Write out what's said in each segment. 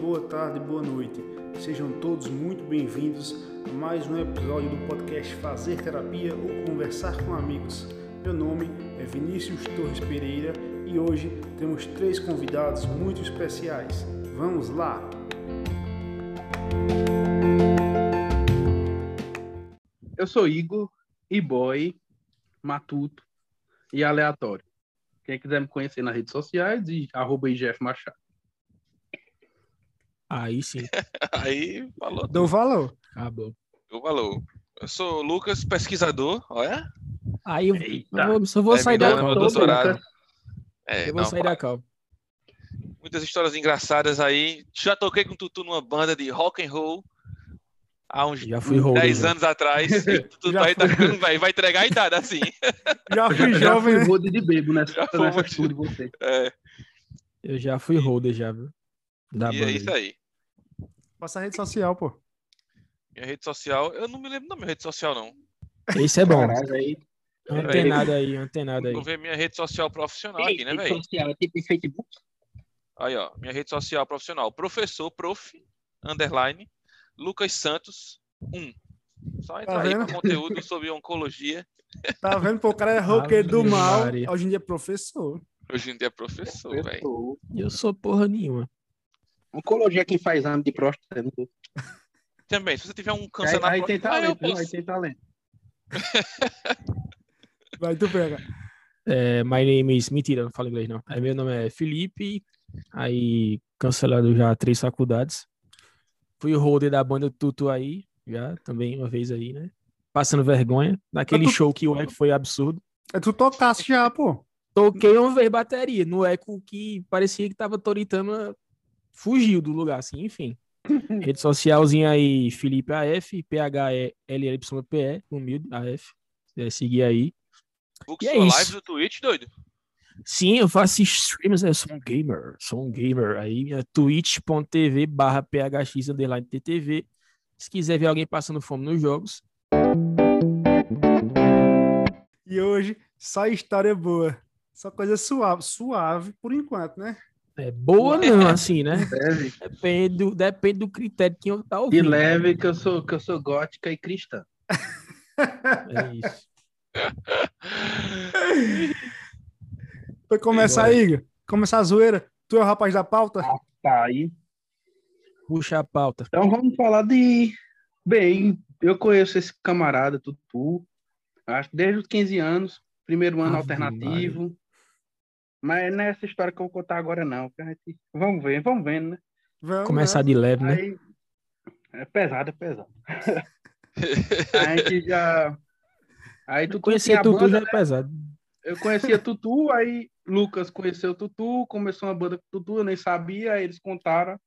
boa tarde, boa noite. Sejam todos muito bem-vindos a mais um episódio do podcast Fazer Terapia ou Conversar com Amigos. Meu nome é Vinícius Torres Pereira e hoje temos três convidados muito especiais. Vamos lá! Eu sou Igor, e-boy, matuto e aleatório. Quem quiser me conhecer nas redes sociais, arroba Machado. Aí sim. Aí falou. Dou valor. Acabou. Deu valor. Eu sou o Lucas, pesquisador, olha. Aí eu, Eita. eu vou, só vou sair da Terminando meu cal. doutorado. É, Eu vou não, sair da cal. muitas histórias engraçadas aí. Já toquei com o Tutu numa banda de rock and roll há uns Já fui holder, 10 já. anos atrás. E o Tutu Já aí tá, vai, vai entregar a idade assim. Já fui Já jovem, fui né? de bebo nessa, Já fui nessa tour de você. É, Eu já fui holder já, viu? Da e é isso aí. Passa a rede social, pô. Minha rede social, eu não me lembro da minha rede social, não. Esse é bom. Caralho, aí, Antenado aí, antenado aí. Vou ver minha rede social profissional aqui, né, rede velho? social, é tipo Facebook? Aí, ó, minha rede social profissional. Professor, prof, underline, Lucas Santos 1. Só entrar Tá aí vendo? com conteúdo sobre oncologia. Tá vendo? Pô, o cara é roqueiro do mal. Maria. Hoje em dia é professor. Hoje em dia é professor, velho. Eu sou porra nenhuma. Oncologia é quem faz exame de próstata. não sei. Também, se você tiver um câncer Aí, na aí tem próstata, ah, eu talento, viu? aí posso. tem talento. Vai, tu pega. É, my name is... Mentira, não falo inglês não. Aí meu nome é Felipe. Aí cancelado já três faculdades. Fui holder da banda Tutu aí. Já, também uma vez aí, né? Passando vergonha. Naquele tu- show que o Eco foi absurdo. É tu tocasse já, pô. Toquei uma vez bateria no eco que parecia que tava Toritama fugiu do lugar, assim, enfim. Rede socialzinha aí, Felipe AF, PHLLYPE, humilde, AF. Se quiser seguir aí. Facebook, E é live do Twitch, doido. Sim, eu faço streams, eu sou um gamer, sou um gamer. Aí é twitch.tv barra phx underline ttv. Se quiser ver alguém passando fome nos jogos, E hoje, só história boa. Só coisa suave, suave por enquanto, né? É boa não, assim, né? Deve. Depende do, depende do critério que eu tá De ouvindo. leve que eu sou, que eu sou gótica e cristã. É isso. Foi começar aí, Igor. Começar a zoeira. Tu é o rapaz da pauta? Tá aí. Puxa a pauta. Então vamos falar de. Bem, eu conheço esse camarada, Tutu, acho que desde os 15 anos, primeiro ano Ave alternativo. Mas não é essa história que eu vou contar agora, não. a gente- Vamos ver, vamos vendo, né? Vamos, Começar né? de leve, né? Aí. É pesado, é pesado. a gente já. Aí Tutu Conhecer tinha a Tutu banda, já é pesado. Eu conhecia Tutu, aí Lucas conheceu Tutu, começou uma banda com Tutu, eu nem sabia, aí eles contaram.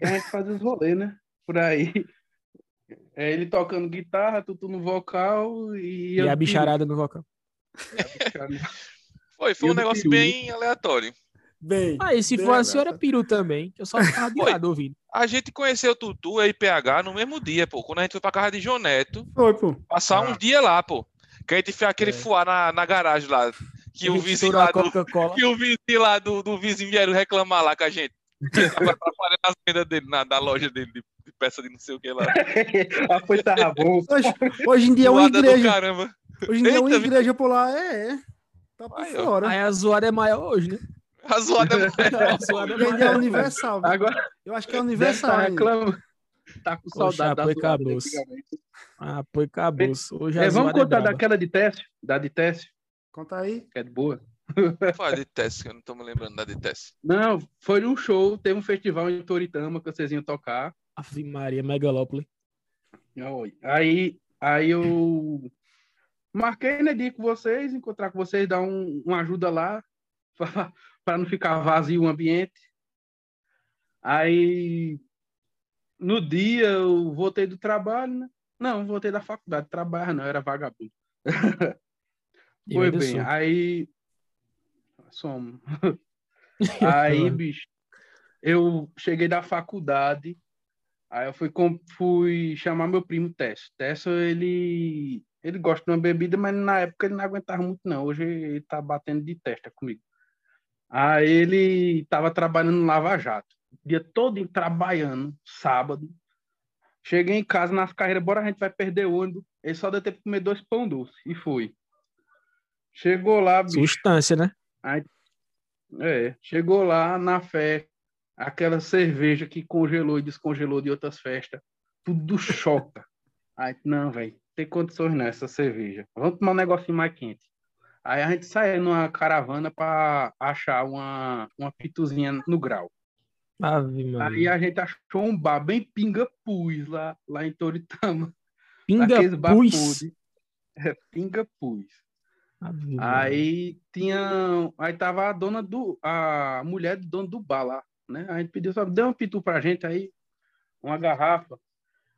E a gente fazia os rolês, né? Por aí. É ele tocando guitarra, Tutu no vocal e. E eu- a bicharada no vocal. Foi, foi E um negócio peru? bem aleatório. Bem. Ah, e se bem for a senhora aleatório. peru também, que eu só ficava de Foi. lado ouvindo. A gente conheceu o Tutu e PH no mesmo dia, pô. Quando a gente foi pra casa de João Neto, Foi, pô. passar Ah. uns dias lá, pô. Que a gente fez aquele É. fuar na, na garagem lá. Que o vizinho lá do, que o vizinho lá do, do vizinho vieram reclamar lá com a gente. Tava atrapalhando as vendas dele, na, da loja dele, de, de peça de não sei o que lá. a foi tava bom. Hoje, hoje em dia é uma igreja. caramba. Hoje em dia é uma igreja por lá. É, é. Tá por Aí, ó. fora. Aí a zoada é maior hoje, né? A zoada é A zoada é é maior. universal. viu? Agora Eu acho que é universal. tá ainda. reclamando. Tá com Poxa, saudade da zoada de acabou-se. antigamente. Ah, pô, acabou. Hoje a É, vamos zoada é contar braba. daquela de teste? Da de teste, Conta aí. que é de boa. Fala de teste, que eu não tô me lembrando da de teste. Não, foi num show, teve um festival em Toritama que vocês iam tocar. Ave Maria, Megalópole. Oi. Aí, aí eu marquei, né, de ir com vocês, encontrar com vocês, dar um, uma ajuda lá, para não ficar vazio o ambiente. Aí, no dia, eu voltei do trabalho, né? Não, voltei da faculdade, trabalhar não, era vagabundo. Foi bem, aí... Somos. Aí, bicho, eu cheguei da faculdade, aí eu fui, fui chamar meu primo Tess. Tess, ele, ele gosta de uma bebida, mas na época ele não aguentava muito, não. Hoje ele tá batendo de testa comigo. Aí ele tava trabalhando no Lava Jato. dia todo trabalhando, sábado. Cheguei em casa nas carreiras, bora a gente vai perder o ônibus. Ele só deu tempo de comer dois pão doce e foi. Chegou lá, bicho. Substância, né? Aí, é, chegou lá na festa, aquela cerveja que congelou e descongelou de outras festas, tudo choca. Aí, não, velho, tem condições nessa cerveja. Vamos tomar um negocinho mais quente. Aí a gente saiu numa caravana para achar uma, uma pituzinha no grau. Ave Aí a gente achou um bar bem pinga-pus lá, lá em Toritama. Pinga-pus? É, pinga-pus. Aí tinha. Aí tava a dona do. A mulher do dono do bar lá, né? A gente pediu só, deu um pitu pra gente aí, uma garrafa.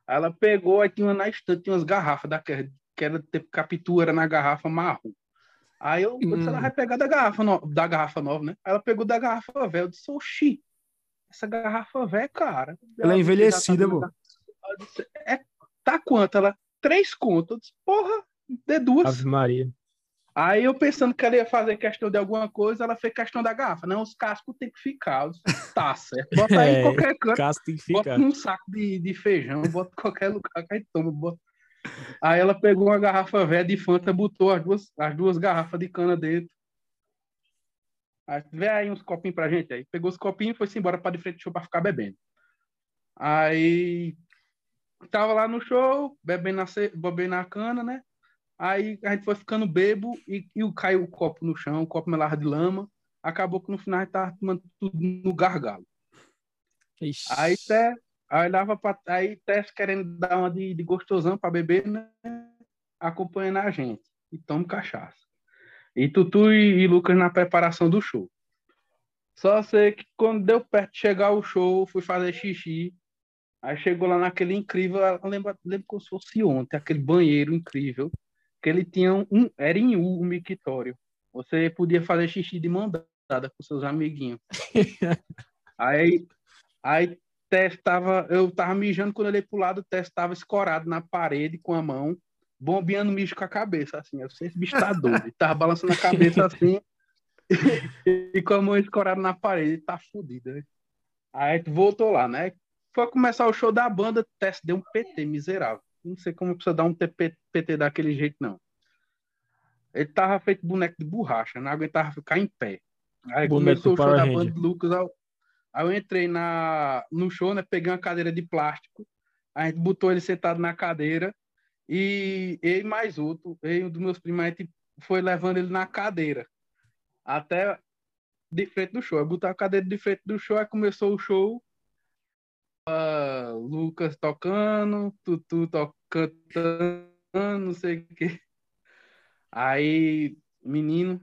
Aí ela pegou, aí tinha na estante, tinha umas garrafas daquela, que era tipo capitu, era na garrafa marrom. Aí eu, eu disse, ela hum. vai pegar da garrafa, no, da garrafa nova, né? Aí ela pegou da garrafa velha. Eu disse, oxi, essa garrafa velha, cara. Ela, é envelhecida, pô. É, tá quanto? Ela, três contas. Eu disse, porra, de duas. Ave Maria. Aí eu pensando que ela ia fazer questão de alguma coisa, ela fez questão da garrafa. Não, os cascos tem que ficar. Tá certo. Bota aí é, qualquer canto. Casco tem que ficar. Bota num saco de, de feijão, bota em qualquer lugar que aí toma. Bota. Aí ela pegou uma garrafa velha de Fanta, botou as duas, as duas garrafas de cana dentro. Aí, vê aí uns copinhos pra gente. Aí pegou os copinhos e foi-se embora pra de frente do show pra ficar bebendo. Aí tava lá no show, bebendo na, bebendo na cana, né? Aí a gente foi ficando bebo e, e caiu o copo no chão, o copo melado de lama. Acabou que no final a gente tava tomando tudo no gargalo. Ixi. Aí até aí dava pra, aí Tess querendo dar uma de, de gostosão para beber, né? Acompanhando a gente. E toma cachaça. E Tutu e, e, Lucas na preparação do show. Só sei que quando deu perto de chegar o show, fui fazer xixi. Aí chegou lá naquele incrível, lembro, lembro como se fosse ontem, aquele banheiro incrível que ele tinha um, era em U, um mictório. Você podia fazer xixi de mão dada com seus amiguinhos. aí, aí testava, eu tava mijando quando eu olhei pro lado, o Tess tava escorado na parede com a mão, bombeando mijo com a cabeça, assim. Eu sei esse bicho tá doido. tava balançando a cabeça assim e com a mão escorada na parede, tá fudido, né? Aí voltou lá, né? Foi começar o show da banda, Tess deu um PT miserável. Não sei como precisa dar um PT daquele jeito, não. Ele tava feito boneco de borracha, não aguentava ficar em pé. Aí boneco começou o show da banda de Lucas. Aí eu entrei na, no show, né? Peguei uma cadeira de plástico. A gente botou ele sentado na cadeira. E ele mais outro, ele, um dos meus primos, a gente foi levando ele na cadeira. Até de frente do show. Eu botar a cadeira de frente do show, aí começou o show. Lucas tocando, Tutu to cantando, não sei o quê. Aí, menino,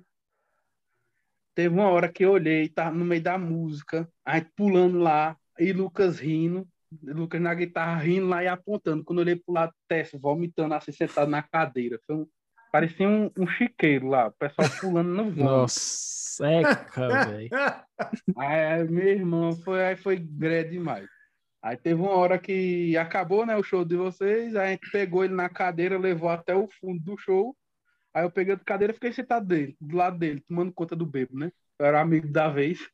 teve uma hora que eu olhei, tava no meio da música, aí pulando lá, e Lucas rindo, Lucas na guitarra rindo lá e apontando. Quando eu olhei pro lado, Tess vomitando assim, sentado na cadeira. Foi um, parecia um, um chiqueiro lá, o pessoal pulando no voo. Nossa, seca, velho. Aí, meu irmão, foi, aí foi grande demais. Aí teve uma hora que acabou, né, o show de vocês, aí a gente pegou ele na cadeira, levou até o fundo do show. Aí eu peguei a cadeira e fiquei sentado dele, do lado dele, tomando conta do bebo, né? Eu era amigo da vez.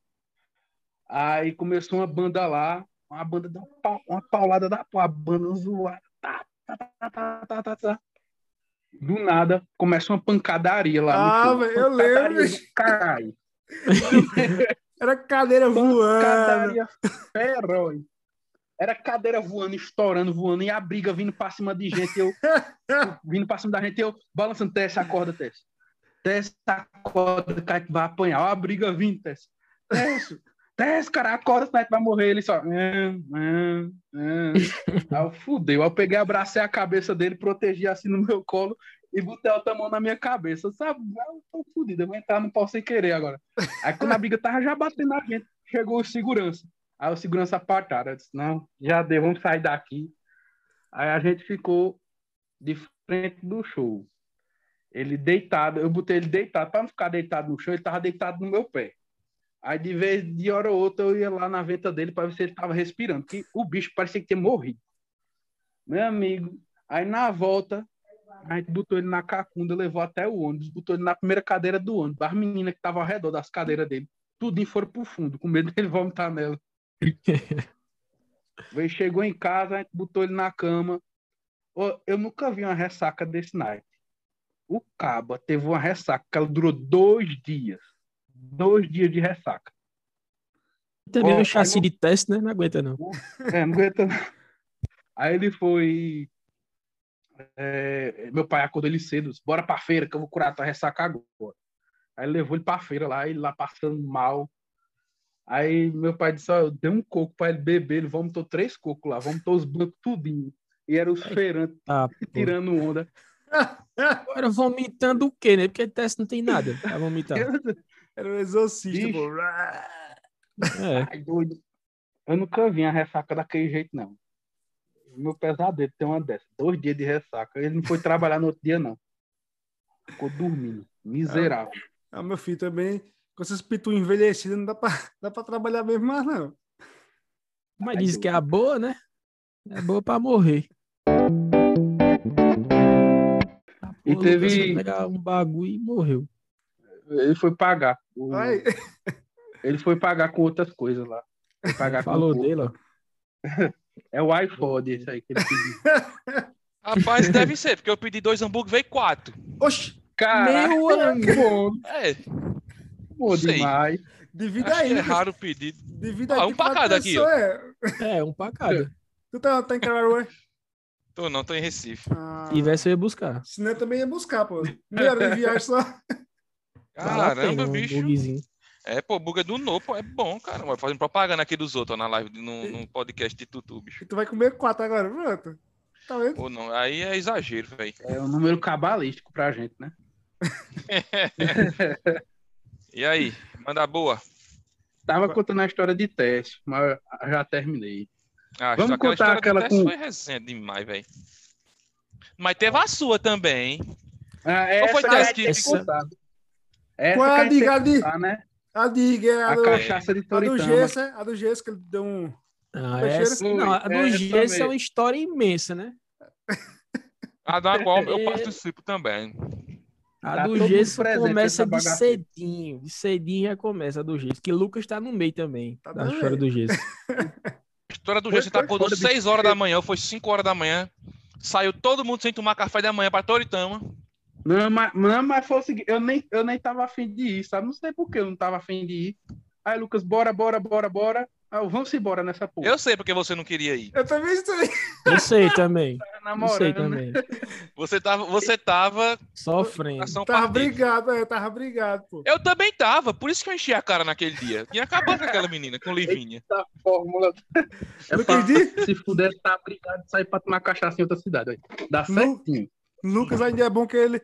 Aí começou uma banda lá, uma banda da uma paulada da uma banda zoada. Tá, tá, tá, tá, tá, tá. Do nada, começa uma pancadaria lá ah, no show. eu lembro. Caralho. Era cadeira voando. Pancadaria feroz. Era cadeira voando, estourando, voando, e a briga vindo pra cima de gente, eu vindo pra cima da gente, eu balançando, Tess, acorda, Tess. Tess, acorda, cara, que vai apanhar. Ó a briga vindo. Tess, Tess, cara, acorda, senão vai morrer. Ele só... Hum, hum. Aí eu fudeu. Aí eu peguei, abracei a cabeça dele, protegi assim no meu colo, e botei outra mão na minha cabeça. Sabe, eu tô fudido, eu vou entrar no pau sem querer agora. Aí quando a briga tava já batendo na gente, chegou o segurança. Aí o segurança apartaram. Eu disse, não, já deu, vamos sair daqui. Aí a gente ficou de frente do show. Ele deitado, eu botei ele deitado, para não ficar deitado no chão, ele tava deitado no meu pé. Aí de vez de hora ou outra eu ia lá na venta dele para ver se ele tava respirando, que o bicho parecia que tinha morrido. Meu amigo, aí na volta, a gente botou ele na cacunda, levou até o ônibus, botou ele na primeira cadeira do ônibus. As meninas que estavam ao redor das cadeiras dele, tudo foram pro fundo, com medo dele vomitar nela. Ele chegou em casa, a gente botou ele na cama. Eu nunca vi uma ressaca desse night. O Caba teve uma ressaca que ela durou dois dias. Dois dias de ressaca. Também um chassi de teste, né? Não aguenta, não. É, não aguenta. não. Aí ele foi. é, meu pai acordou ele cedo, disse, bora pra feira que eu vou curar tua ressaca agora. Aí levou ele pra feira lá, ele lá passando mal. Aí meu pai disse: Ó, eu dei um coco pra ele beber, ele vomitou três cocos lá, vomitou os bancos tudinho. E era os feirantes Ah, tirando onda. Agora vomitando o quê, né? Porque teste não tem nada pra vomitar. Era um exorcista, pô. É. Ai. Eu nunca vi a ressaca daquele jeito, não. Meu pesadelo tem uma dessa. Dois dias de ressaca. Ele não foi trabalhar no outro dia, não. Ficou dormindo. Miserável. Ah, meu filho também, com esses pitu envelhecidos, não dá pra, dá pra trabalhar mesmo mais, não. Mas diz que é a boa, né? É boa pra morrer. E Pô, teve- pegar um bagulho e morreu. Ele foi pagar. O- Ai, Ele foi pagar com outras coisas lá. Foi pagar com Falou o- dele, ó. É o iPhone esse aí que ele pediu. Rapaz, deve ser, porque eu pedi dois hambúrguer, veio quatro. oxi, Caraca, Meu amigo. bom, É, bom Sei. demais. divida acho aí, é raro o pedido. Divida Ah, aí. um pra cada aqui. É. É, um pra cada. Tu tá, tá em Caruaru, é? Tô não, tô em Recife. Ah, Se tivesse, eu ia buscar. senão eu também ia buscar, pô. Meia hora de viagem só. A Caramba, um bicho. hambúrguerzinho. É, pô, buga do novo, pô, é bom, cara. Vai fazendo propaganda aqui dos outros, ó, na live, no, no podcast de Tutu, bicho. E tu vai comer quatro agora, pronto. Tá vendo? Ou não, aí é exagero, velho. É um número cabalístico pra gente, né? E aí, manda boa. Tava contando a história de teste, mas eu já terminei. Ah, Vamos aquela contar aquela com- foi recente demais, velho. Mas teve a sua também, hein? Ah, Qual foi essa o que a teste que contar. Essa Qual é a diga de- contar, né? A diga é a A do, cachaça de a do Toritama. Gessa, a do Gessa, que ele deu um. Ah, essa, não, a do Essa Gesso é uma história imensa, né? A da qual eu É. participo também. A Tá do Gesso começa de cedinho. De cedinho já começa a do Gesso. Que Lucas tá no meio também. Tá da história aí. do Gesso. A história do Gesso, você tá bicho. 6 horas da manhã, foi 5 horas da manhã. Saiu todo mundo sem tomar café da manhã pra Toritama. Não, mas, não, mas foi o seguinte, eu nem, eu nem tava afim de ir, sabe? Não sei por que eu não tava afim de ir. Aí, Lucas, bora, bora, bora, bora. Ah, vamos embora nessa porra. Eu sei porque você não queria ir. Eu também sei. Eu sei também. Eu sei né? também. Você tava, você tava Sofrendo. Tava partido. brigado, é, tava brigado, pô. Eu também tava, por isso que eu enchi a cara naquele dia. Tinha acabado com aquela menina, com Livinha. Essa fórmula. É Lucas pra, Di? se puder, tá obrigado de sair pra tomar cachaça em outra cidade. Dá Lu- certinho. Lucas ainda é bom que ele,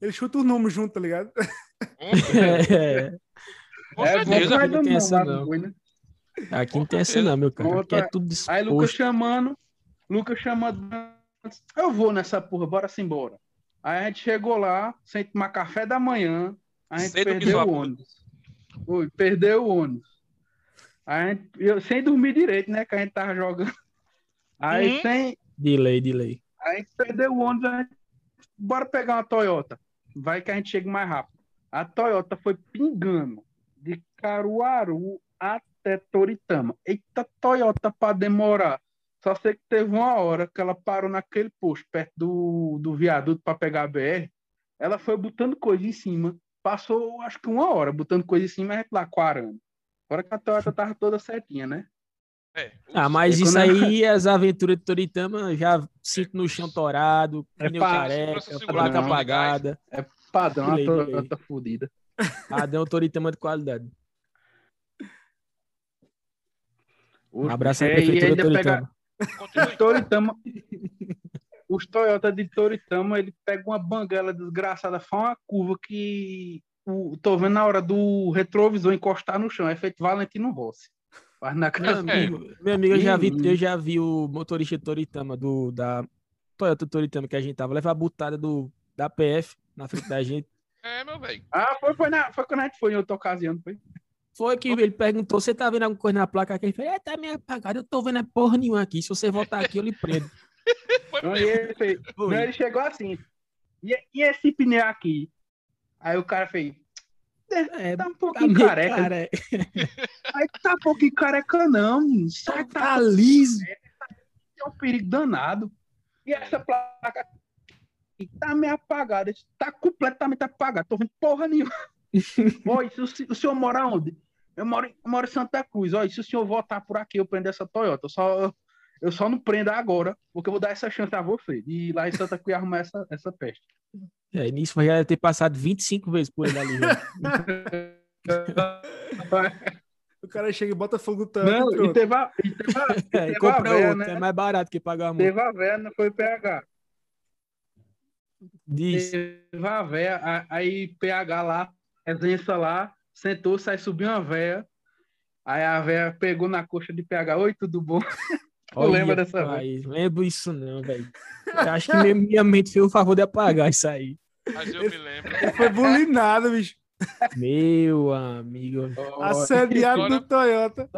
ele chuta os números junto, tá ligado? Certeza. É, Com é bom certeza. vai Não tem não, essa lá não. Aqui não tem essa não, meu cara. Aqui é tudo Aí Lucas disposto. chamando, Lucas chamando, eu vou nessa porra, bora se embora. Aí a gente chegou lá, sem tomar café da manhã, a gente perdeu o ônibus. Perdeu o ônibus. Aí a gente, eu, sem dormir direito, né, que a gente tava jogando. Aí Uhum. sem, Delay, delay. a gente perdeu o ônibus, a gente, bora pegar uma Toyota. Vai que a gente chega mais rápido. A Toyota foi pingando de Caruaru até Toritama. Eita, Toyota para demorar. Só sei que teve uma hora que ela parou naquele posto, perto do, do viaduto para pegar a BR. Ela foi botando coisa em cima. Passou, acho que uma hora botando coisa em cima, a gente lá quarando. Agora que a Toyota tava toda certinha, né? É, Ah, mas É isso aí, as aventuras de Toritama, já sinto no chão torado, É pneu pá, careca, placa apagada. Padrão, a. Toyota fodida. Padrão Toritama de qualidade. Um abraço aí, é, e prefeitura ainda pega- Toritama. continue. Toritama. Os Toyota de Toritama, ele pega uma banguela desgraçada, faz uma curva que o, tô vendo na hora do retrovisor encostar no chão, é feito Valentino Rossi. Faz na Meu cara. amigo, meu amigo, eu já vi, eu já vi o motorista de Toritama do da Toyota Toritama que a gente tava, levar a butada do da PF na frente da gente. É, meu velho. Ah, foi, foi, na, foi quando a gente foi em outra ocasião, foi? Foi que ele perguntou: você tá vendo alguma coisa na placa aqui? Ele falou: é, tá meio apagado, eu tô vendo é porra nenhuma aqui. Se você voltar aqui, eu lhe prendo. Foi Não, e ele, fez, Foi. não, ele chegou assim. E, e esse pneu aqui? Aí o cara fez. É, Tá um tá pouquinho meio careca. care- Aí tá um pouquinho careca, não. menino. Sai, tá, Tá liso. é um perigo danado. E essa placa aqui tá meio apagada. Tá completamente apagada. Tô vendo porra nenhuma. Oi, se o, o senhor mora onde? Eu moro, em- eu moro em Santa Cruz. Olha, se o senhor voltar por aqui, eu prendo essa Toyota. Eu só, eu só não prendo agora, porque eu vou dar essa chance a você. Ir lá em Santa Cruz e arrumar essa, essa peste. É, nisso já deve ter passado 25 vezes por ele ali. já. O cara chega e bota fogo no tanque. Não, e e teve a, e teve a, e É, teve a compra véia, outro, né? é mais barato que pagar a multa. Teve a véia, não foi PH. Diz. Teve a véia, a- aí PH lá, resenha lá, sentou, sai subiu uma véia. Aí a véia pegou na coxa de PH. Oi, tudo bom? Tu lembra dessa pai, Lembro isso não, velho. Eu Acho que minha, minha mente fez o favor de apagar isso aí. Mas eu me lembro. Foi bulinado, bicho. Meu amigo. Assediado Agora- do Toyota.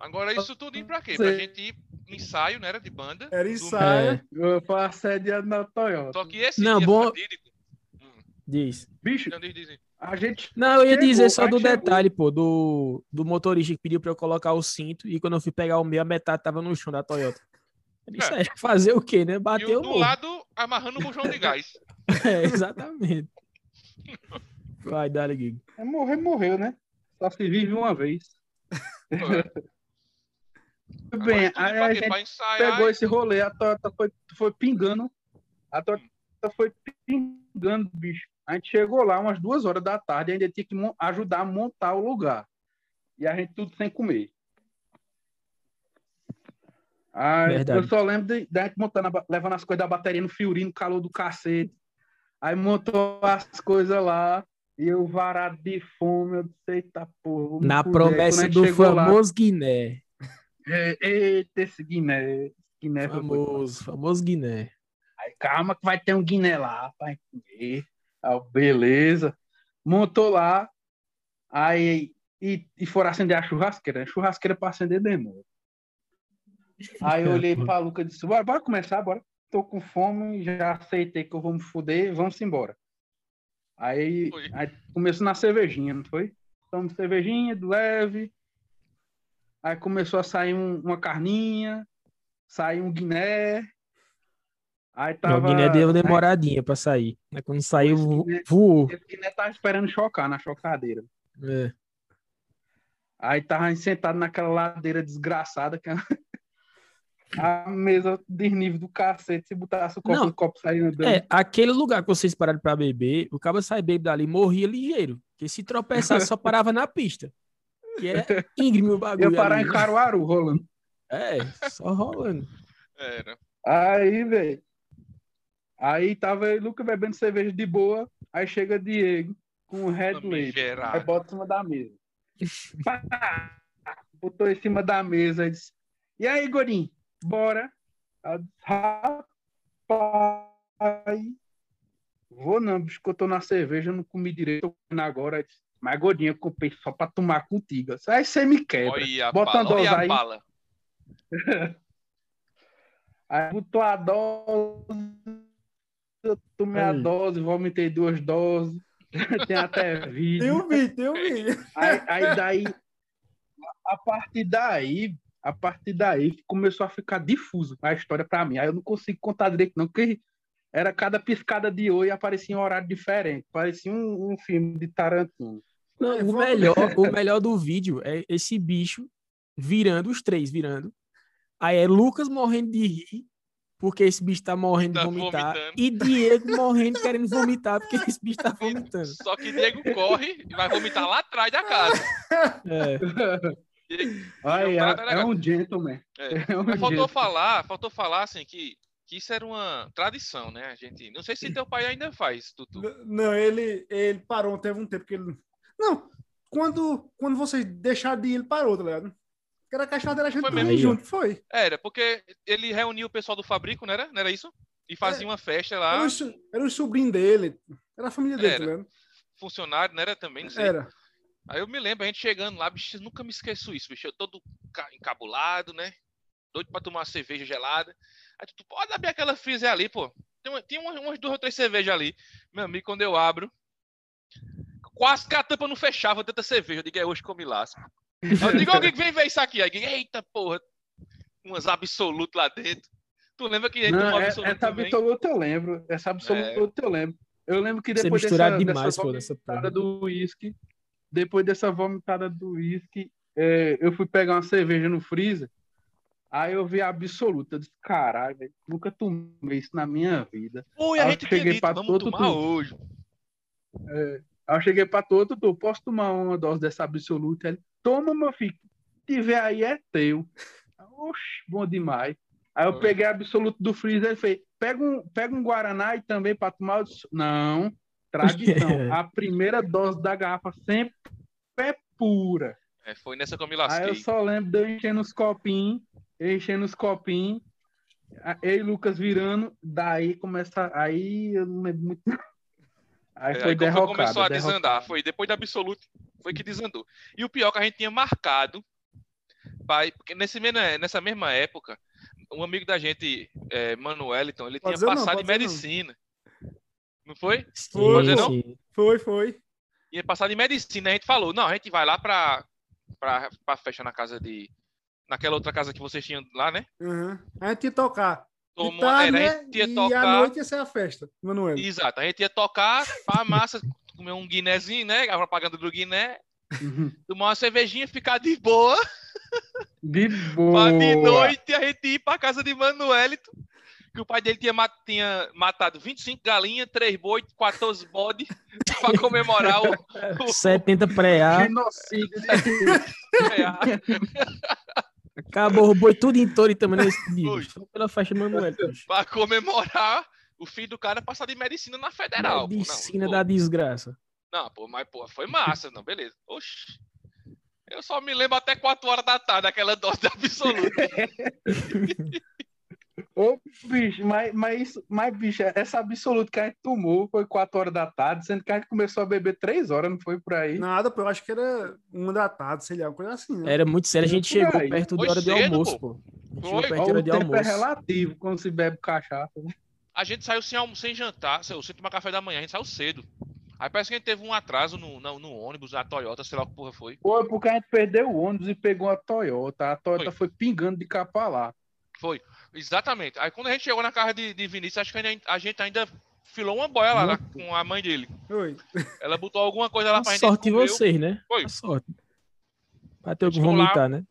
Agora, isso tudo pra quê? Pra gente ir ensaio, né? Era de banda. Era do- ensaio. É, Eu fui assediado na Toyota. Só que esse Não, dia bom- fatídico. Hum, diz. Bicho, então diz, diz. A gente. Não, eu ia Chegou, dizer só do chegou. detalhe, pô, do, do motorista que pediu pra eu colocar o cinto e quando eu fui pegar o meu, a metade tava no chão da Toyota. Disse, É. é, fazer o quê, né? Bateu o o do lado amarrando o bujão de gás. É, exatamente. Vai, dá Gui. É, morrer, morreu, né? Só se vive uma vez. Agora, Bem, tudo aí pra a gente ensaiar. pegou e- esse rolê, a Toyota foi, foi pingando. A Toyota foi pingando, bicho. A gente chegou lá umas duas horas da tarde e ainda tinha que ajudar a montar o lugar. E a gente tudo sem comer. Aí, Verdade. eu só lembro de, da gente montando, levando as coisas da bateria no Fiorino, calor do cacete. Aí montou as coisas lá. E eu varado de fome, eu disse, eita porra. Na fuder." Quando a promessa do chegou lá, famoso Guiné. é, Eita, esse Guiné. Guiné. Famoso, famoso Guiné. Aí, calma que vai ter um Guiné lá pra comer. Eu, beleza. Montou lá. Aí, e, e foram acender a churrasqueira. A churrasqueira pra acender demora. Aí eu olhei pra Luca e disse, bora, bora começar, bora. Tô com fome, já aceitei que eu vou me fuder, vamos embora. Aí, aí começou na cervejinha, não foi? Tomamos cervejinha, de leve. Aí começou a sair um- uma carninha, saiu um Guiné. Aí O tava. Guiné deu aí demoradinha pra sair. Mas quando saiu, vo- Guiné- voou. Esse Guiné tava esperando chocar na chocadeira. É. Aí tava sentado naquela ladeira desgraçada, que é a mesa desnível do cacete. Se botasse o copo, Não. o copo saía andando. É, aquele lugar que vocês pararam pra beber, o cara sai bêbado dali morria ligeiro. Porque se tropeçasse, só parava na pista. Que é íngreme o bagulho. Eu parar ali. em Caruaru rolando. É, só rolando. Era. Aí, velho. Aí tava eu e Luca bebendo cerveja de boa. Aí chega Diego com o Red Label. Aí bota em cima da mesa. Pá! Botou em cima da mesa e disse: E aí, Gorinho? Bora? Disse, Rapaz, vou não, bicho, que eu tô na cerveja, eu não comi direito, tô comendo agora. Aí disse, Mas, Godinho, eu comprei só pra tomar contigo. Disse, Aí você me quebra. Olha a Bota bala. uma dose a aí. bala. Aí botou a dose, eu tomei a Aí. dose, vomitei duas doses. Tem até vídeo. Tem um vídeo, tem um vídeo. Aí, aí daí, a partir daí, a partir daí começou a ficar difuso a história pra mim. Aí eu não consigo contar direito, não, porque era cada piscada de oi e aparecia um horário diferente. Parecia um, um filme de Tarantino. Não, É, o, melhor, o melhor do vídeo é esse bicho virando, os três virando. Aí é Lucas morrendo de rir, porque esse bicho tá morrendo de Tá vomitar. vomitando. E Diego morrendo querendo vomitar, porque esse bicho tá vomitando. Só que Diego corre e vai vomitar lá atrás da casa. É. Diego- é, é um gentleman. É. É um faltou gentleman. falar, faltou falar assim que, que isso era uma tradição, né? A gente, não sei se teu pai ainda faz, Tutu. Não, ele, ele parou, teve um tempo que ele. Não, quando, quando vocês deixaram de ir, ele parou, tá ligado? Que era a caixada da gente Foi mesmo. junto, foi. Era, porque ele reunia o pessoal do Fabrico, não era? Não era isso? E fazia uma festa lá, Era o, so- era o sobrinho dele, era a família dele, Era. tá funcionário, não era também? Não sei. Era. Aí eu me lembro, a gente chegando lá, bicho, nunca me esqueço isso, bicho. Eu todo ca- encabulado, né? Doido pra tomar uma cerveja gelada. Aí tu, pode abrir aquela freezer ali, pô. Tem, uma- tem umas, umas duas ou três cervejas ali. Meu amigo, quando eu abro, quase que a tampa não fechava tanta cerveja. Eu digo, é hoje que eu me lasco. Eu digo, alguém que vem ver isso aqui. Aí, eu eita porra, umas absolutas lá dentro. Tu lembra que Não, tomou é, absoluto essa também? absoluta eu lembro. Essa absoluta eu lembro. Eu lembro que depois dessa, demais, dessa pô, nessa vomitada porra. do uísque, depois dessa vomitada do uísque, é, eu fui pegar uma cerveja no freezer. Aí eu vi a absoluta. Eu disse, caralho, velho, nunca tomei isso na minha vida. Oi, a Aí eu gente tinha cheguei dito, pra vamos todo tomar tudo. hoje. Aí eu cheguei pra todo, tu posso tomar uma dose dessa absoluta? Ele, toma, meu filho. Se tiver aí é teu. Oxe, bom demais. Aí eu Foi. peguei a absoluto do freezer e falei, pega um, pega um Guaraná e também pra tomar. Eu disse, Não, tradição. a primeira dose da garrafa sempre é pura. É, foi nessa que eu me Aí eu lasquei. só lembro de eu enchendo os copinhos, eu enchendo os copinhos, eu e Lucas virando, daí começa. Aí eu não lembro muito. Aí É, foi aí derrocado. começou a derrocado. desandar. Foi depois da Absolute, foi que desandou. E o pior é que a gente tinha marcado, pai, porque nesse, mesma- nessa mesma época, um amigo da gente, é, Manueliton, ele Pode tinha não, passado em dizer não. medicina. Não foi? Foi, Pode não? sim. Foi, foi. Ia passado em medicina. A gente falou, não, a gente vai lá pra, pra, pra festa na casa de. Naquela outra casa que vocês tinham lá, né? Uhum. A gente ia tocar. De Tomou, tarde, era, a né? gente ia E à tocar. noite ia ser a festa, Manuel. Exato, a gente ia tocar, pá, massa, comer um guinézinho, né? A propaganda do Guiné, Uhum. tomar uma cervejinha, ficar de boa. De boa. de noite a gente ir pra casa de Manuelito, que o pai dele tinha, ma- tinha matado 25 galinhas, 3 boi, 14 bode, pra comemorar o, o 70 pré-A, Genocídio. Acabou o boi tudo em touro e também nesse dia. Só pela faixa Manuel. bicho. pra comemorar o filho do cara passar de medicina na federal. pô. Medicina não, da pô, desgraça. não, pô, mas pô, foi massa, não, beleza. Oxi. Eu só me lembro até 4 horas da tarde, aquela dose absoluta. Ô, bicho, mas, mas, mas, bicho, essa absoluta que a gente tomou foi 4 horas da tarde, sendo que a gente começou a beber 3 horas, não foi por aí? Nada, pô, eu acho que era uma da tarde, sei lá, uma coisa assim, né? Era muito sério, a gente chegou aí. perto da hora de cedo, almoço, pô. pô. A gente Foi. chegou perto Ó, da hora o de tempo é almoço. relativo quando se bebe cachaça. né? A gente saiu sem, almo- sem jantar, sem, sem tomar café da manhã, a gente saiu cedo. Aí parece que a gente teve um atraso no, no, no ônibus, na Toyota, sei lá o que porra foi. Foi porque a gente perdeu o ônibus e pegou a Toyota. A Toyota Foi. foi, pingando de cá pra lá. Foi, exatamente. Aí quando a gente chegou na casa de, de Vinícius, acho que ainda- a gente ainda filou uma boia lá, lá com a mãe dele. Oi. Ela botou alguma coisa lá A pra gente. sorte comeu, vocês, né? Foi. A sorte. Pra ter o que Chegou lá. vomitar, né?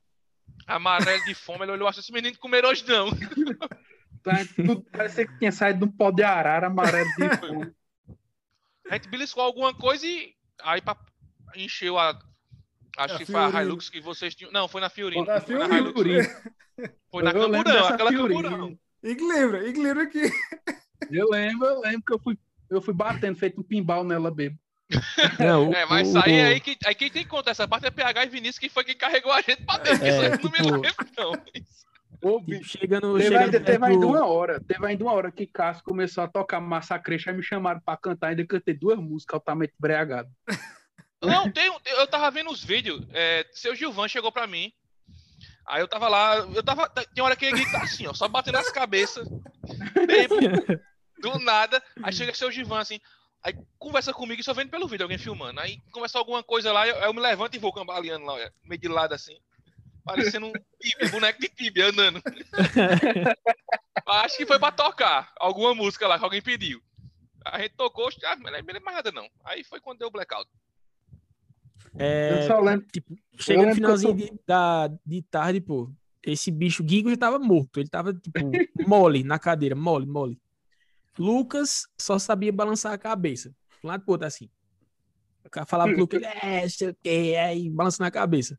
Amarelo de fome, ele olhou assim, esse menino comer hoje não. Tudo parecia que tinha saído de um pau de arara amarelo de fome. A gente beliscou alguma coisa e aí pra... encheu a. Acho A que foi a. Hilux que vocês tinham. Não, foi na Fiorino. Na Foi na Fiorino. Hilux. Foi na Eu lembro Camburão, dessa aquela Fiorino. Camburão. E que lembra, e que lembra que Eu lembro, eu lembro que eu fui, eu fui batendo, feito um pimbal nela, bebo. Não, o- É, mas o- aí, aí, que, aí quem tem que contar essa parte é PH e Vinícius, que foi quem carregou a gente pra dentro. É, isso aí eu não me tipo- lembro, não. Ô, tipo, bicho, chegando, Teve, chegando ainda, teve perto ainda uma hora, teve ainda uma hora que Cássio começou a tocar Massacrecha, aí me chamaram pra cantar, ainda cantei duas músicas altamente embriagado. Não, tem, eu tava vendo os vídeos. É, seu Gilvan chegou pra mim. Aí eu tava lá, eu tava. Tem hora que ele grita assim, ó, só batendo nas cabeças. do nada. Aí chega seu Gilvan assim. Aí conversa comigo e só vendo pelo vídeo alguém filmando. Aí conversa alguma coisa lá, eu, eu me levanto e vou cambaleando lá, meio de lado assim. Parecendo um boneco de tíbia andando. Acho que foi pra tocar alguma música lá que alguém pediu. A gente tocou, ah, não lembro mais nada não. Aí foi quando deu o blackout. É, Eu só lembro. tipo, chegando no lembro que eu finalzinho de, da, de tarde, pô, esse bicho Guigo já tava morto. Ele tava, tipo, mole na cadeira, mole, mole. Lucas só sabia balançar a cabeça. Um lado pro outro, assim. O cara falava pro Lucas, é, sei o quê, aí balançando a cabeça.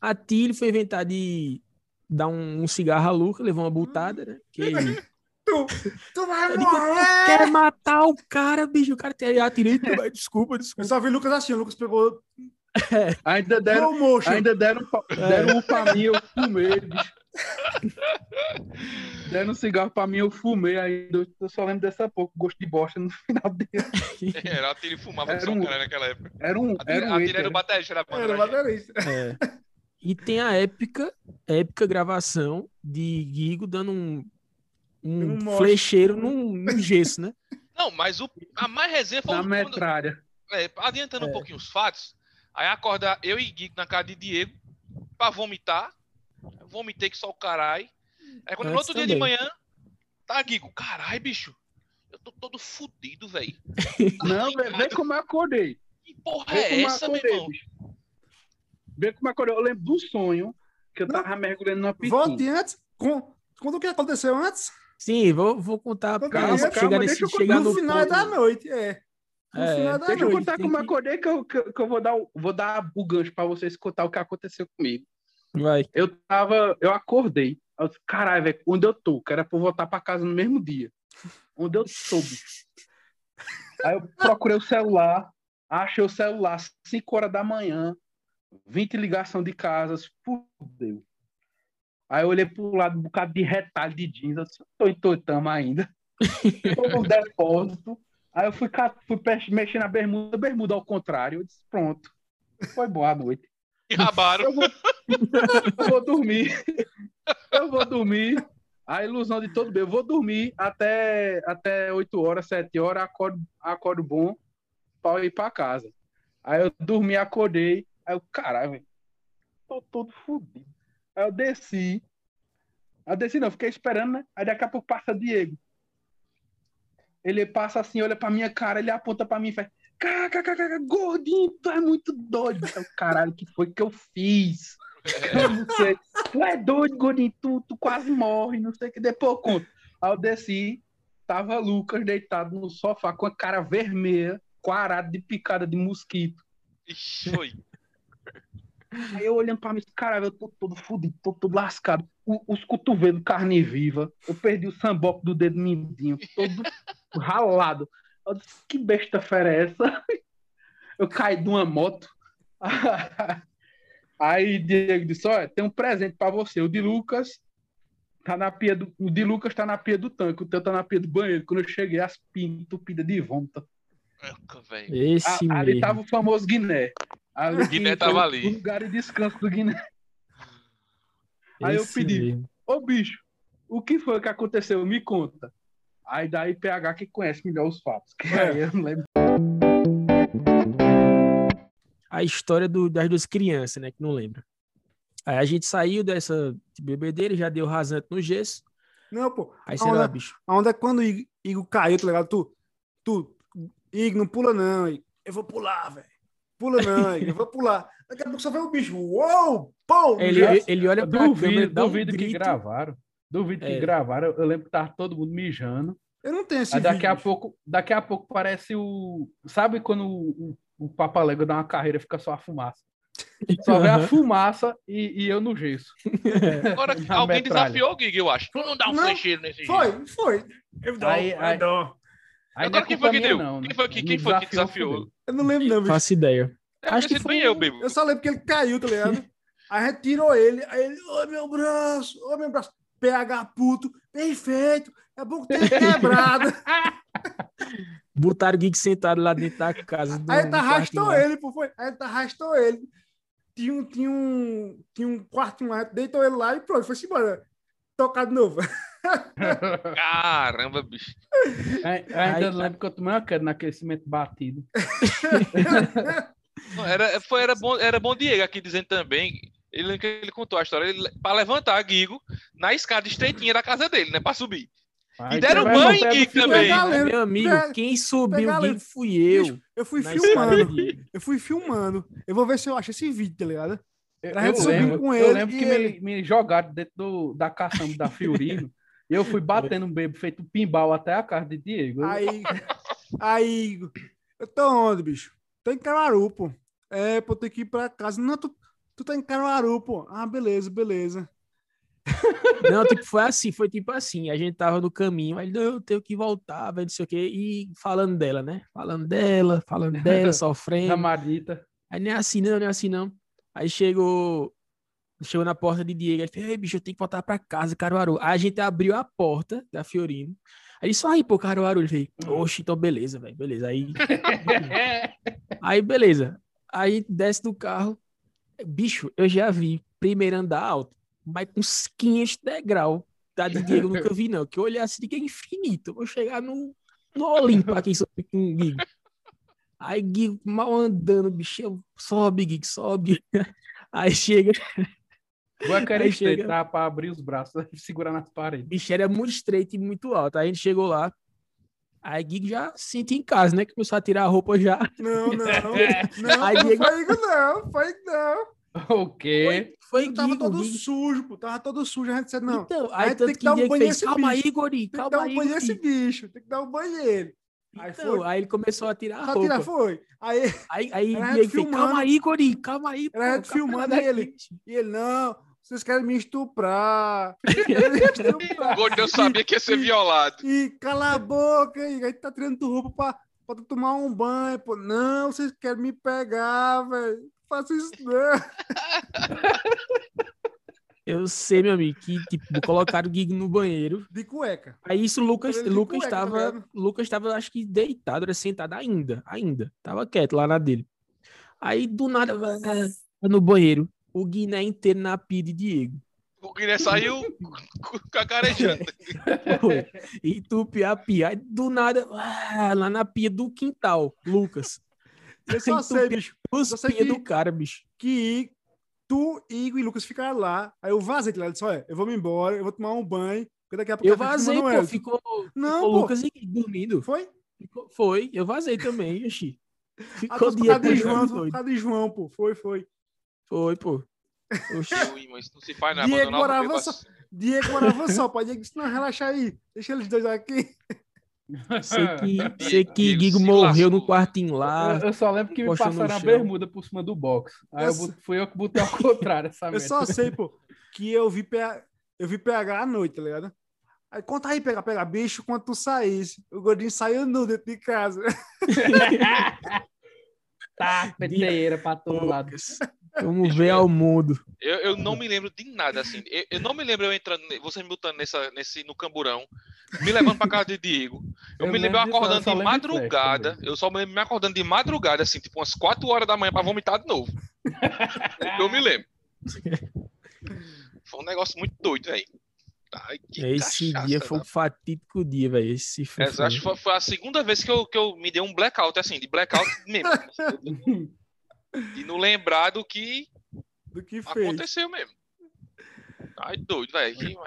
A Tilly foi inventar de dar um, um cigarro a Lucas, levou uma butada, né? Que tu, tu vai Eu digo, morrer! quer matar o cara, bicho. O cara tem atirei, desculpa, Eu desculpa. só vi o Lucas assim, o Lucas pegou Ainda deram, ainda deram, pa- deram um pra mim, eu fumei, bicho. Deram um cigarro pra mim, eu fumei ainda. Eu só lembro dessa pouco, gosto de bosta no final dele. Era a fumava Era um- cara naquela época. Era um, A era um a hater. era o baterista da banda. Era gente. baterista. É. E tem a épica, épica gravação de Guigo dando um, um, moche. flecheiro num, num gesso, né? Não, mas o, a mais resenha foi na quando, metralha. É, adiantando um pouquinho os fatos, aí acorda eu e Gui na casa de Diego pra vomitar. Eu vomitei que só o caralho. Aí quando no outro dia de também. manhã, tá Guigo, caralho, bicho. Eu tô todo fudido, velho. Não, vê, vê como eu acordei. Que porra Vê é essa, meu acordei, irmão? bicho. Vê como eu acordei. Eu lembro do sonho que eu Não. tava mergulhando numa piscina. Volte antes. Com, conta o que aconteceu antes. Sim, vou, vou contar. porque Calma, chegar nesse, eu chegar no, no final ponto- da noite, é. No É, final da Deixa eu contar como eu que- acordei, que eu, que, que eu vou, dar, o- vou dar o gancho pra vocês contar o que aconteceu comigo. Vai. Eu tava, eu acordei. Eu disse, caralho, velho, onde eu tô? Que era pra eu voltar pra casa no mesmo dia. Onde eu tô, bicho? Aí eu procurei o celular, achei o celular, 5 horas da manhã, 20 ligação de casas, fudeu. Aí eu olhei pro lado, um bocado de retalho de jeans, eu disse, tô em Toitama ainda. Tô no depósito. Aí eu fui, fui mexer na bermuda, bermuda ao contrário. Eu disse, pronto. Foi boa noite. Me rabaram. Eu vou, eu vou dormir. Eu vou dormir. A ilusão de todo bem. Eu vou dormir até, até 8 horas, 7 horas, acordo, acordo bom para ir para casa. Aí eu dormi, acordei. Aí eu, caralho, tô todo fodido. Aí eu desci. Aí eu desci, não, fiquei esperando, né? Aí daqui a pouco passa Diego. Ele passa assim, olha pra minha cara, ele aponta pra mim e faz. "Kkkkk, Gordinho, tu é muito doido. Eu, Caralho, que foi que eu fiz? Eu não sei. Tu é doido, gordinho, tu, tu quase morre, não sei o que. Depois eu conto. Aí eu desci, tava Lucas deitado no sofá com a cara vermelha, quarado de picada de mosquito. Ixi, foi. Aí eu olhando pra mim, caralho, eu tô todo fudido, tô todo lascado. O- os cotovelos carne viva, eu perdi o samboco do dedo mindinho, todo ralado. Eu disse, que besta fera é essa? Eu caí de uma moto. Aí Diego disse, olha, tem um presente pra você. O de Lucas tá na pia do, o de Lucas tá na pia do tanque, o teu tá na pia do banheiro. Quando eu cheguei, as pias entupidas de vômito. Velho. Esse A- ali mesmo. tava o famoso Guiné. Ali Guiné tava ali. O lugar de descanso do Guiné. Aí eu Esse pedi. mesmo. Ô, bicho, o que foi que aconteceu? Me conta. Aí daí PH que conhece melhor os fatos. Que É. aí eu não lembro. A história do- das duas crianças, né? Que não lembra. Aí a gente saiu dessa bebedeira, já deu rasante no gesso. Não, pô. Aí Aonde lá, é- bicho. Aonde é quando o Igor, Igor caiu, tá ligado? Tu, tu, Igor, não pula não, Igor. Eu vou pular, velho. Pula não, Igor. Eu vou pular. Daqui a pouco só vem o bicho. Uou! Pô! Ele, já- ele, olha pra câmera, Duvido, dá um duvido que grito. gravaram. Duvido que É. gravaram. Eu lembro que tava todo mundo mijando. Eu não tenho esse Aí daqui vídeo, a bicho. pouco, daqui a pouco parece o. Sabe quando o, o, o dá uma carreira e fica só a fumaça? Só vê a Aham. fumaça e, e eu no gesso. Agora, Na alguém metralha. desafiou o Gig, eu acho. Vamos dar um Não, flecheiro nesse Foi, foi. Eu dou, Aí- eu aí- dou. Aí Agora não é quem foi que deu? não, Quem foi que- quem foi que desafiou, desafiou? Eu não lembro, não, bicho. Faço ideia. É, Acho que foi eu, bebo. Eu só lembro que ele caiu, tá ligado? Aí a gente tirou ele, aí ele, ô meu braço, ô meu braço, PH puto, perfeito, é bom que tenha quebrado. Botaram o Geek sentado lá dentro da casa. do- aí tá arrastou ele, pô, foi. Aí tá arrastou ele. Tinha um, tinha um, tinha um quartinho lá, deitou ele lá e pronto, foi embora. Tocar de novo. Caramba, bicho. Ai- Ainda Aí- lembro que eu tomei uma queda naquele cimento batido. Não, Era, foi, era, bom, era bom Diego aqui dizendo também. Ele, que ele contou a história pra levantar Guigo na escada estreitinha da casa dele, né? Pra subir. Aí deram você vai banho, botar Gui, no fio também. Galera, Meu amigo, pega- quem subiu pega o ali. Geek fui eu. Bicho, eu fui filmando. Eu fui filmando. Eu vou ver se eu acho esse vídeo, tá ligado? Eu, eu lembro, com eu ele lembro e que ele- me, me jogaram dentro do, da caçamba da Fiorino. e eu fui batendo um bebo feito pimbal até a casa de Diego. Aí, aí, eu tô onde, bicho? Tô em Caruaru, pô. É, pô, tenho que ir pra casa. Não, tu, tu tá em Caruaru, pô. Ah, beleza, beleza. Não, tipo, foi assim, foi tipo assim. A gente tava no caminho, aí não, eu tenho que voltar, velho, não sei o quê. E falando dela, né? Falando dela, falando dela, Da sofrendo. Marita. Aí nem é assim, não, nem é assim, não. Aí chegou. Chegou na porta de Diego, ele falou, ei, bicho, eu tenho que voltar pra casa, Caruaru. Aí a gente abriu a porta da Fiorino. Aí ele só aí, pô, Caruaru. Ele falou, oxe, então beleza, velho, beleza. Aí, aí, beleza. Aí desce do carro. Bicho, eu já vi primeiro andar alto, mas com uns 500 degraus. Da de Diego eu nunca vi, não. Que eu olhei assim, que é infinito. Eu vou chegar no, no Olimpo aqui com o Diego. Aí Gui mal andando, bicho, sobe, Gui, sobe. Aí chega, Vou querer Aí chega- estreitar pra abrir os braços e segurar nas paredes. bicho era muito estreito e muito alto. Aí a gente chegou lá, aí Gui já se sentia em casa, né? Começou a tirar a roupa já. Não, não. Não, Aí não Diego- foi não. Foi não. O quê? Foi Eu tava todo Gui. sujo, pô. Tava todo sujo. A gente disse, não. Então, aí aí tem que que dar um Diego banho fez, nesse calma bicho. aí, Guri, Tem que calma dar um aí, banho nesse bicho. Tem que dar um banho nele. Aí Então, foi. aí ele começou a tirar a Só roupa. tirar foi. Aí Aí, aí a Diego gente fez, calma aí, Guri, calma aí. Era a gente pô, filmando ele. e ele, não, vocês querem me estuprar. Estuprar. Gordo eu sabia que ia ser violado. E cala a boca, e aí tá tirando tua roupa pra, pra tu tomar um banho, pô. Não, vocês querem me pegar, velho. Faça isso não. Eu sei, meu amigo, que tipo, colocaram o Gui no banheiro. De cueca. Aí isso, o Lucas, Lucas cueca, tá estava, ligado? Lucas estava, acho que deitado, era sentado ainda, ainda. Tava quieto lá na dele. Aí do nada, no banheiro, o Guiné inteiro na pia de Diego. O Guiné saiu cacarejando. Foi. Entupiu a pia. Aí do nada, ah, lá na pia do quintal, Lucas. Eu só sei, bicho, sei pias que- do cara, bicho. que tu, Igor e Lucas ficaram lá. Aí eu vazei de lá. Eu disse, olha, eu vou me embora, eu vou tomar um banho. Porque daqui a pouco Eu fico vazei, pô, ficou, Não, ficou pô. Lucas e dormindo. Foi? Ficou- foi, eu vazei também, Oxi. Ah, Ficou dia de João, foi por causa de João, pô. Foi, foi. Foi, pô. Oxi. Ui, mas isso não se faz, não. Diego Abandonar o morava bebê só-. Diego morava só, pai. Diego disse, não, relaxa aí. Deixa eles dois aqui. Sei que, sei que Diego Guigo se morreu no lascou. quartinho lá. Eu, eu só lembro que me no passaram a bermuda por cima do box. Aí eu Eu fui eu que botei ao contrário essa Eu só sei, pô, que eu vi, PH, eu vi PH à noite, tá ligado? Aí conta aí, pega, pega, bicho, quando tu saísse. O gordinho saiu nu dentro de casa. Tá, peteira pra todo lado. Vamos ver ao mundo. Eu, eu não me lembro de nada, assim. Eu, eu não me lembro eu entrando, você me botando nessa, nesse, no camburão, me levando pra casa de Diego. Eu, Eu me lembro eu acordando de de madrugada. Eu só me lembro me acordando de madrugada, assim, tipo umas 4 horas da manhã pra vomitar de novo. eu me lembro. Foi um negócio muito doido, velho. Que Esse cachaça, dia foi um fatídico dia, velho. Esse foi. Essa acho que foi, foi a segunda vez que eu, que eu me dei um blackout, assim, de blackout mesmo. e não lembrar do que Do que fez. aconteceu mesmo. Ai, doido, velho.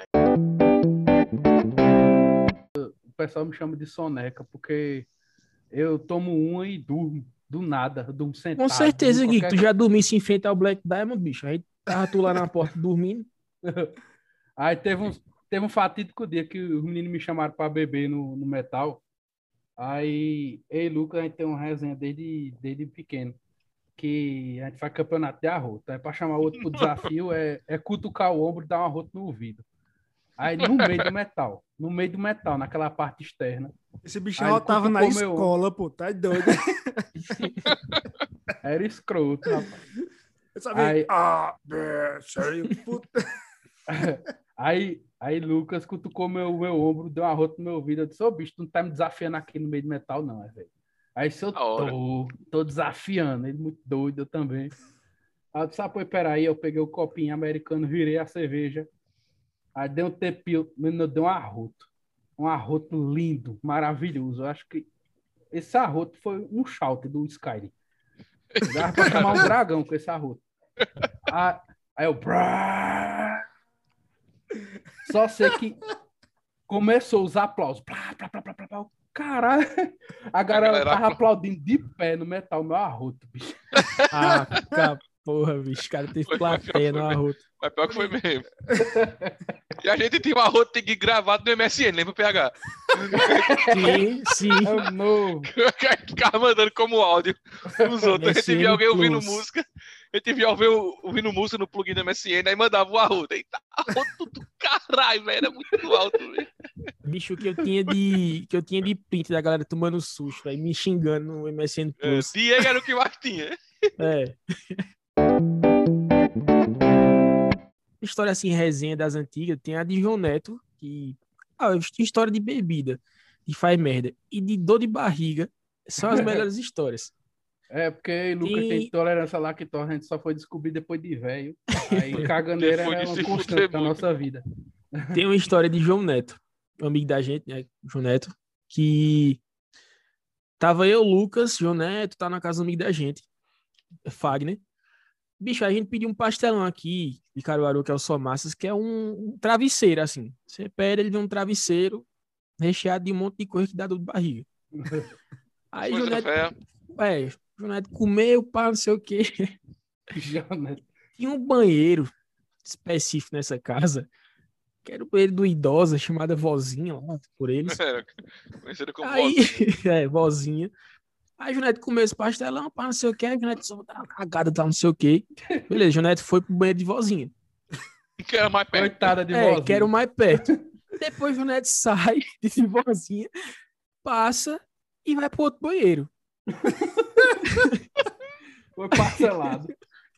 O pessoal me chama de soneca porque eu tomo uma e durmo. Do nada, durmo sentado. Com certeza, Gui, qualquer tu já dormisse em frente ao Black Diamond, bicho. Aí tava tu lá na porta dormindo. Aí teve um, teve um fatídico dia que os meninos me chamaram para beber no, no metal. Aí, eu e Lucas, a gente tem uma resenha desde, desde pequeno. Que a gente faz campeonato de arroto. Aí, para chamar outro pro desafio, é, é cutucar o ombro e dar um arroto no ouvido. Aí, no meio do metal, no meio do metal, naquela parte externa, Esse bicho ele rotava na escola, pô. Tá doido. era escroto, rapaz. Eu sabia. Aí- Ah, aí, Puta. Aí, aí Lucas cutucou meu, meu ombro, deu um arroto no meu ouvido. Eu disse, ô bicho, tu não tá me desafiando aqui no meio do metal, não, é, velho. Aí se eu tô, tô desafiando, ele muito doido, eu também. Aí eu disse, ah, pô, peraí, eu peguei o copinho americano, virei a cerveja. Aí dei um tepio, menino, deu um arroto. Um arroto lindo, maravilhoso. Eu acho que esse arroto foi um shout do Skyrim. Dava pra chamar um dragão com esse arroto. Aí, aí eu. Só sei que começou os aplausos. Plá, plá, plá, plá, plá, plá. Caralho, a galera galera tava apla- aplaudindo de pé no metal, meu arroto, bicho. Ah, porra, bicho. O cara teve Foi- plateia no arroto. Mas pior que foi mesmo. E a gente tinha um arroto Gui gravado no MSN, lembra o PH? Sim, sim. É o a gente ficava mandando como áudio pros outros. A via alguém ouvindo música, a gente via alguém ouvindo música no plugin do MSN, aí mandava o arroto. Eita, arroto do caralho, velho, era muito alto, velho. Bicho que eu tinha de que eu tinha de print da galera tomando susto, aí me xingando no MSN É, Plus. Diego era o que mais tinha. É. História assim, resenha das antigas, tem a de João Neto, que. Ah, história de bebida, de faz merda. E de dor de barriga são as melhores histórias. É, porque Lucas E- tem intolerância à lactose, a gente só foi descobrir depois de velho. Aí caganeira era de uma constante da nossa vida. Tem uma história de João Neto, um amigo da gente, né? João Neto, que Tava eu, Lucas, João Neto, tá na casa do amigo da gente, Fagner. Bicho, a gente pediu um pastelão aqui de Caruaru, que é o Só Massas, que é um, um travesseiro, assim. Você pede, ele vem um travesseiro recheado de um monte de coisa que dá dor de barriga. Aí, Coisa João Neto, é, Neto comeu, pá, não sei o quê. Jonathan. Tinha um banheiro específico nessa casa, que era o banheiro do idosa, chamada vozinha lá, por eles. Era Conhecido como Aí, voz. é, vozinha. Aí, Junete comeu esse pastelão, pá, não sei o quê. Aí, Junete só uma cagada, tá, não sei o quê. Beleza, Junete foi pro banheiro de vozinha. Que era mais perto. Coitada de É, vozinha. que era o mais perto. Depois, Junete sai de vozinha, passa e vai pro outro banheiro. Foi parcelado.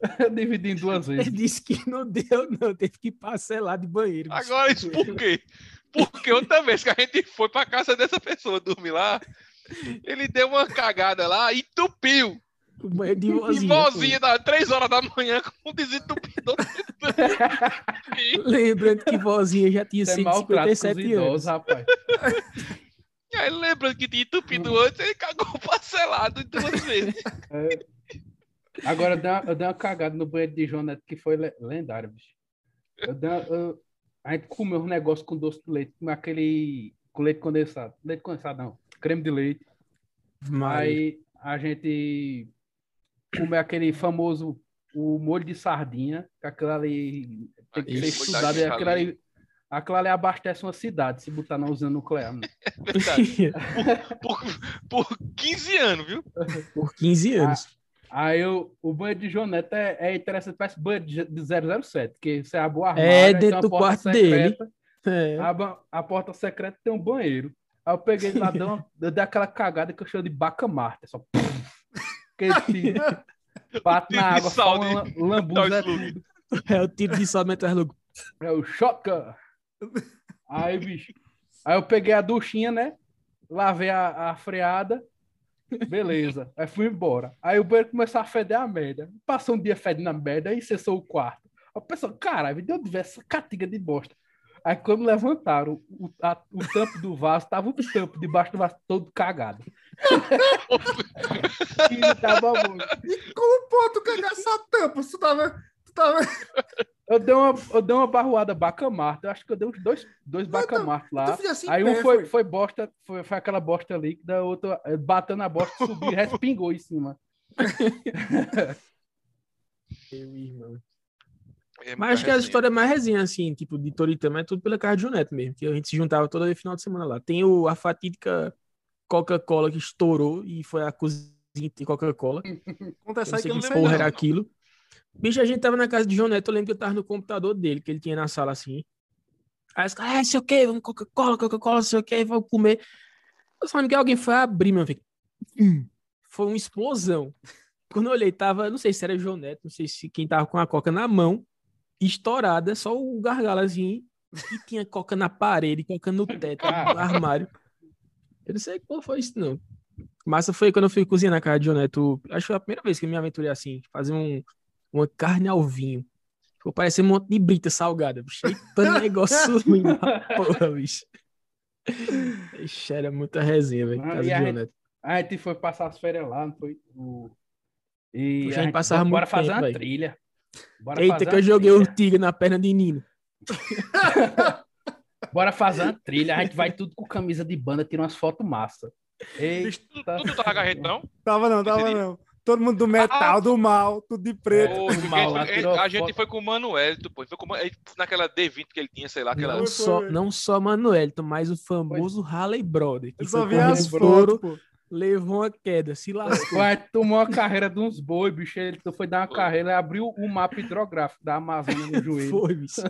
Dividi em duas Ele vezes. disse que não deu, não, teve que parcelar de banheiro. Agora, isso por quê? Porque outra vez que a gente foi pra casa dessa pessoa dormir lá, ele deu uma cagada lá e entupiu. O banheiro de E vozinha. vozinha, da 3 horas da manhã, com um desentupidor. E Lembrando que vozinha já tinha Isso é maltrato com os 157 idosos, anos. rapaz. aí, lembrando que tinha entupido antes, ele cagou parcelado em duas vezes. É. Agora, eu dei, uma, eu dei uma cagada no banheiro de Jonathan que foi le- lendário, bicho. Eu dei uma- eu- a gente comeu um negócio com doce de leite, com aquele com leite condensado. Leite condensado, não. Creme de leite. Mas Aí a gente comeu aquele famoso o molho de sardinha, que aquilo ali tem que ser estudado. E aquilo ali, aquilo ali abastece uma cidade, se botar na usina nuclear. Né? Verdade. Por, por 15 anos, viu? por 15 anos. Aí eu, o banheiro de João Neto é, é interessante, parece banheiro de de 007, que você abre o armário, É, aí tem dentro uma do porta quarto dele. secreta, É. abre a, a porta secreta tem um banheiro. Aí eu peguei lá, dei, uma, eu dei aquela cagada que eu chamo de bacamarta, só... Aquele tiro, bate na água, sal só uma lambuza é o tudo. É o tiro de sol metralha logo. É o shotgun. Aí, bicho. Aí eu peguei a duchinha, né? Lavei a, a freada. Beleza. Aí fui embora. Aí o banheiro começou a feder a merda. Passou um dia fedendo a merda, aí cessou o quarto. Aí o pessoal, caralho, de onde veio essa catiga de bosta? Aí quando levantaram, o, a- o tampo do vaso, tava o tampo debaixo do vaso todo cagado. e tava muito. Como pô, tu cagar essa tampa? Tu tava. Tu tava. Eu dei uma, eu dei uma barroada bacamarta. Eu acho que eu dei uns dois, dois bacamartos lá. Tu fez assim, Aí pé, um foi, foi bosta, foi, foi aquela bosta líquida, o outro eh, bateu na bosta, subiu e respingou em cima. Meu irmão. É Mas acho que a história mais resenha, assim, tipo, de Toritama é tudo pela casa de Juneto mesmo, que a gente se juntava todo final de semana lá. Tem o, a fatídica Coca-Cola que estourou e foi a cozinha de Coca-Cola. Conta essa que sei eu não que lembro. porra não. era aquilo. Bicho, a gente tava na casa de João Neto, eu lembro que eu tava no computador dele, que ele tinha na sala assim. Aí os caras, ah, sei o que, vamos Coca-Cola, Coca-Cola, sei o que, vamos comer. Eu só lembro que alguém foi abrir, meu filho. Hum, Foi uma explosão. Quando eu olhei, tava, não sei se era João Neto, não sei se quem tava com a Coca na mão, estourada, só o gargalo assim, e tinha Coca na parede, Coca no teto, no armário. Eu não sei qual foi isso, não. Massa foi quando eu fui cozinhar na casa de João Neto. Acho que foi a primeira vez que eu me aventurei assim, fazer um, uma carne ao vinho. Ficou parecendo um monte de brita salgada, bicho. Eita negócio ruim porra, bicho. Ixi, era muita resenha, velho. Ah, a gente-. A gente foi passar as férias lá, não foi? O... E Poxa, a gente passava bora muito fazer tempo, uma velho. trilha. Bora Eita, fazer que eu joguei trilha. o tigre na perna de Nino. Bora fazer uma trilha. A gente vai tudo com camisa de banda, tira umas fotos massa. Eita. Tu, tu tava carretão? Tava não, tava não. Todo mundo do metal, do mal, tudo de preto. Pô, o porque mal gente- tirou a gente foi com o Manuelito, pô. Foi com, o ele- naquela D20 que ele tinha, sei lá, aquela. Não Foi, só, foi. não só Manuelito, mas o famoso Harley Brother. Que Eu só foi vi as fotos, pô. levou uma queda, se lascou. Vai, tomou a carreira de uns boi, bicho. Ele foi dar uma Foi. carreira e abriu o mapa hidrográfico da Amazônia no joelho. Foi, bicho.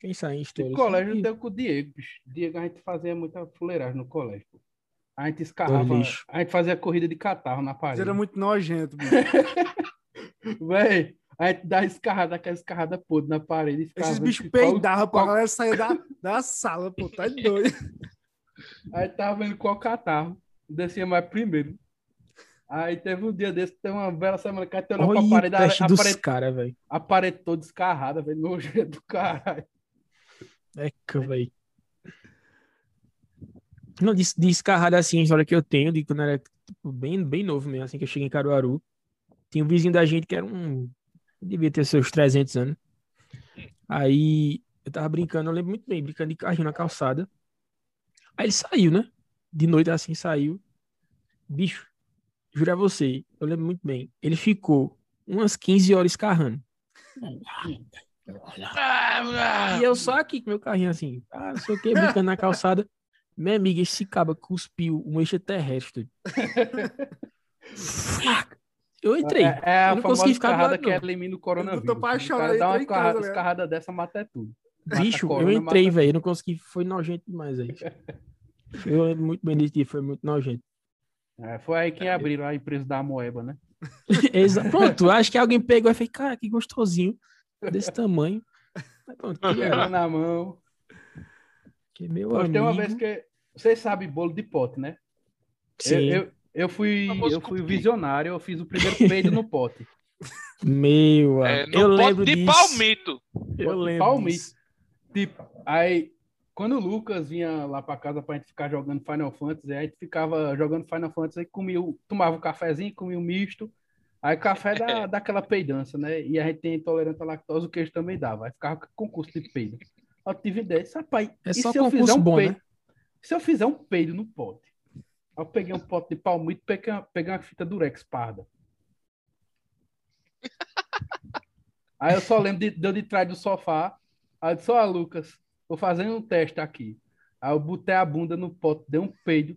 Quem sai em No história? colégio Ih, deu com o Diego, bicho. Diego a gente fazia muita fuleiragem no colégio. pô. A gente escarrava, a gente fazia corrida de catarro na Isso parede. era muito nojento, bicho. Véi, a gente dá escarrada, aquela escarrada podre na parede. Esses bichos qual- peidavam pra qual- galera sair da, da sala, pô. Tá doido. Aí tava vendo qual catarro descia mais primeiro. Aí teve um dia desse, teve uma bela semana que a gente olhou pra Olha o parede, a, teste a dos parede, caras, velho. a parede toda escarrada, velho, nojento do caralho. Eca, velho. Não, de, de escarrada assim, a história que eu tenho, de quando era tipo, bem, bem novo mesmo, assim que eu cheguei em Caruaru. Tinha um vizinho da gente que era um. Devia ter seus 300 anos. Aí eu tava brincando, eu lembro muito bem, brincando de carrinho na calçada. Aí ele saiu, né? De noite assim, saiu. Bicho, juro a você, eu lembro muito bem. Ele ficou umas 15 horas escarrando. E eu só aqui com meu carrinho assim, ah, não sei o que, brincando na calçada. Minha amiga, esse caba cuspiu um extraterrestre. Eu entrei. É, é a eu não consegui ficar lado, que não. elimina o coronavírus. tô pra O chorar, cara eu dá uma entrei em casa, escarrada, né? escarrada dessa, mata é tudo. Mata Bicho, eu corona, entrei, mata- velho. Eu não consegui. Foi nojento demais aí. Eu muito bem desse dia, foi muito nojento. É, foi aí que abriram a empresa da Moeba, né? Exa- Pronto, acho que alguém pegou e fez, cara, que gostosinho. Desse tamanho. Pronto, que na mão. Que meu Mas tem uma amigo. vez que. Vocês sabem bolo de pote, né? Eu, Sim, eu, eu fui, Famoso eu fui visionário, eu fiz o primeiro peido no pote. meu É, amigo. no Eu pote lembro de disso. palmito. Eu lembro Palmito. disso. Tipo, aí, quando o Lucas vinha lá pra casa pra gente ficar jogando Final Fantasy, aí a gente ficava jogando Final Fantasy, aí comia, tomava um cafezinho, comia um misto. Aí o café dá, dá aquela peidança, né? E a gente tem intolerância à lactose, o queijo também dava. Aí ficava com concurso de peido. Eu tive ideia, rapaz, É e só se eu fizer um bom, peido? né? Se eu fizer um peido no pote? Eu peguei um pote de palmito e peguei uma, peguei uma fita durex parda. Aí eu só lembro de, de eu de trás do sofá. Aí eu disse, ó, Lucas, vou fazer um teste aqui. Aí eu botei a bunda no pote, dei um peido.